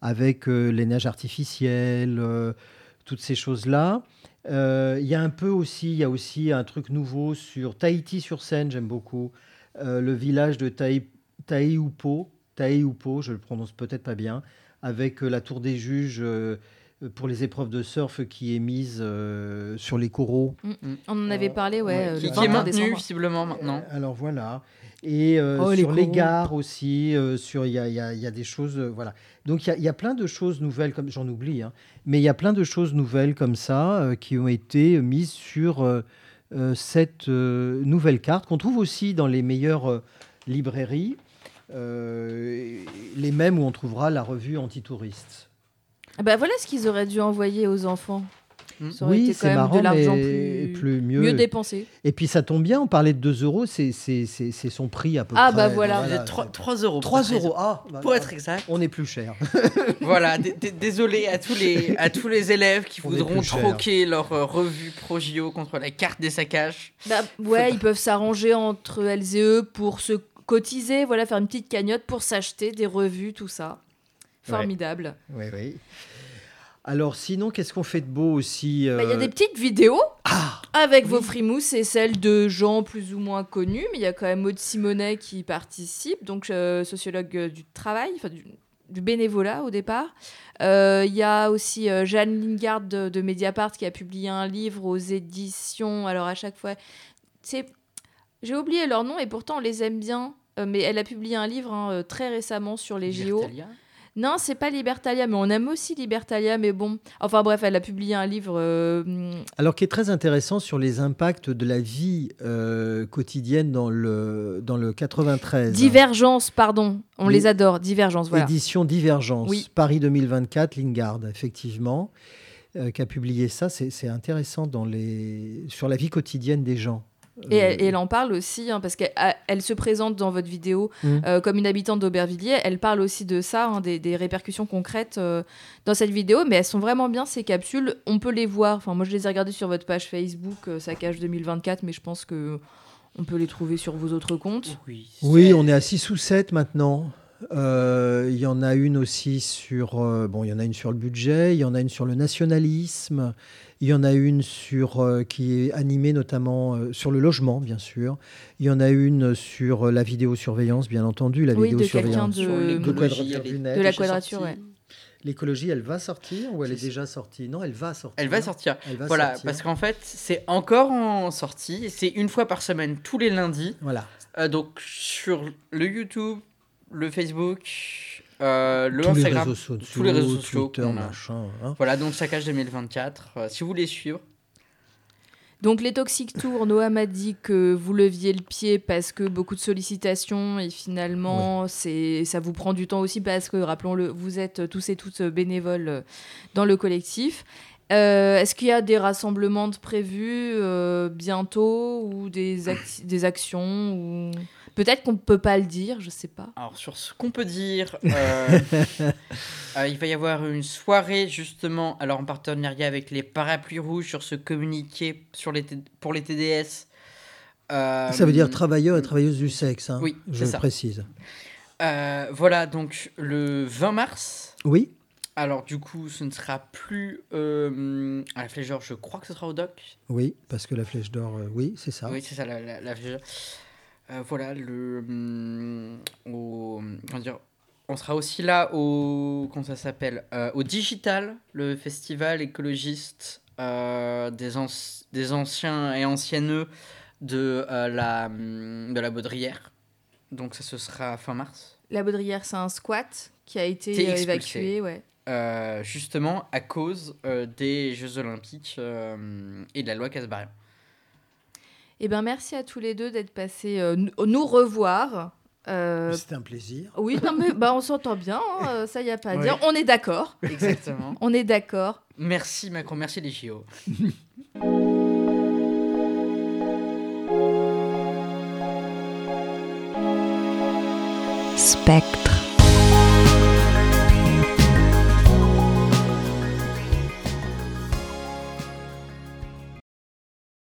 avec euh, les neiges artificielles, euh, toutes ces choses-là. Euh, Il y a un peu aussi, il y a aussi un truc nouveau sur Tahiti sur Seine, j'aime beaucoup. Euh, le village de Tai- Taïupo, Taïupo, je le prononce peut-être pas bien, avec euh, la tour des juges euh, pour les épreuves de surf qui est mise euh, sur les coraux. On en avait Euh, parlé, ouais, ouais, euh, Qui, qui est 21 maintenu, visiblement, maintenant. Euh, alors voilà. Et euh, Oh, les sur les coraux. gares aussi, euh, sur il y a, il y a- il y a des choses, euh, voilà. Donc il y a- il y, a plein de choses nouvelles, comme j'en oublie, hein, mais il y a plein de choses nouvelles comme ça euh, qui ont été mises sur cette euh, nouvelle carte qu'on trouve aussi dans les meilleures euh, librairies, euh, les mêmes où on trouvera la revue antitouriste. Ah Bah voilà ce qu'ils auraient dû envoyer aux enfants. Ça aurait Oui, été quand c'est même marrant, de l'argent mais plus, plus mieux. mieux dépensé. Et puis ça tombe bien, on parlait de 2 euros, c'est son prix à peu Ah, près. bah voilà. Vous êtes 3, 3 euros. 3 pour être euros, ah bah, Pour être exact. On est plus cher. voilà, d- d- désolé à tous les à tous les élèves qui On voudront troquer leur euh, revue Progio contre la carte des saccages. Bah, ouais, ils peuvent s'arranger entre elles et eux pour se cotiser, voilà, faire une petite cagnotte pour s'acheter des revues, tout ça. Formidable. Oui, oui. Alors sinon, qu'est-ce qu'on fait de beau aussi Bah, Il y a euh, des petites vidéos Ah avec oui. vos frimousses et celles de gens plus ou moins connus, mais il y a quand même Maud Simonet qui participe, donc euh, sociologue euh, du travail, enfin du, du bénévolat au départ. Euh, Il y a aussi euh, Jeanne Lingard de, de Mediapart qui a publié un livre aux éditions. Alors à chaque fois, c'est j'ai oublié leur nom et pourtant on les aime bien. Euh, mais elle a publié un livre hein, euh, très récemment sur les JO. Non, c'est pas Libertalia, mais on aime aussi Libertalia, mais bon. Enfin bref, elle a publié un livre. euh, Alors qui est très intéressant sur les impacts de la vie euh, quotidienne dans le, dans le 93. Divergence, pardon. On les adore. Divergence, voilà. Édition Divergence, Oui. Paris 2024, Lingard, effectivement, euh, qui a publié ça. C'est c'est intéressant dans les... sur la vie quotidienne des gens. Et elle, Euh, et elle en parle aussi, hein, parce qu'elle elle se présente dans votre vidéo Mm. euh, comme une habitante d'Aubervilliers. Elle parle aussi de ça, hein, des, des répercussions concrètes euh, dans cette vidéo, mais elles sont vraiment bien ces capsules. On peut les voir. Enfin, moi, je les ai regardées sur votre page Facebook, euh, Saccage 2024, mais je pense que on peut les trouver sur vos autres comptes. Oui, on est à 6 ou 7 maintenant. Euh, Il y en a une aussi sur euh, bon, il y en a une sur le budget, il y en a une sur le nationalisme, il y en a une sur euh, qui est animée notamment euh, sur le logement, bien sûr. Il y en a une sur euh, la vidéosurveillance, bien entendu, la Oui, de vidéosurveillance. de- net. De la quadrature, ouais. L'écologie, elle va sortir ou elle est déjà sortie? Non, elle va sortir. Elle va sortir. Elle va Voilà, sortir. parce qu'en fait, c'est encore en sortie. C'est une fois par semaine, tous les lundis. Voilà. Euh, donc sur le YouTube, le Facebook, euh, le tous les Instagram. réseaux sociaux, tous les réseaux sociaux Twitter, qu'on a. machin. hein. Voilà, donc Saccage 2024. euh, si vous voulez suivre. Donc les Toxic Tours, Noah m'a dit que vous leviez le pied parce que beaucoup de sollicitations et finalement c'est ça vous prend du temps aussi parce que rappelons-le, vous êtes tous et toutes bénévoles euh, dans le collectif. Euh, Est-ce qu'il y a des rassemblements de prévus euh, bientôt ou des, ac- des actions ou peut-être qu'on ne peut pas le dire, je sais pas. Alors sur ce qu'on peut dire, euh, euh, il va y avoir une soirée justement, alors en partenariat avec les Parapluies Rouges sur ce communiqué sur les T- pour les TDS. Euh, Ça veut dire travailleurs et travailleuses du sexe. hein, Oui, je c'est ça. précise. euh, voilà, donc le 20 mars. Oui. Alors du coup, ce ne sera plus euh, à la Flèche d'Or, je crois que ce sera au doc. Oui, parce que la flèche d'or, euh, oui, c'est ça. Oui, c'est ça, la, la, la Flèche d'Or. Euh, voilà, le, hum, au, comment dire, on sera aussi là au, comment ça s'appelle, Euh, au Digital, le festival écologiste euh, des, des anciens et anciennes de, la, hum, de la Baudrière. Donc ça, ce sera fin mars. La Baudrière, c'est un squat qui a été euh, évacué, ouais. Euh, justement à cause euh, des Jeux Olympiques et de la loi Casbarian. Eh ben merci à tous les deux d'être passés euh, nous- nous revoir. Euh, C'était un plaisir. oui, non mais bah, on s'entend bien, hein, euh, ça y a pas à Ouais. dire. On est d'accord. Exactement. On est d'accord. merci Macron, merci les JO. Spectre.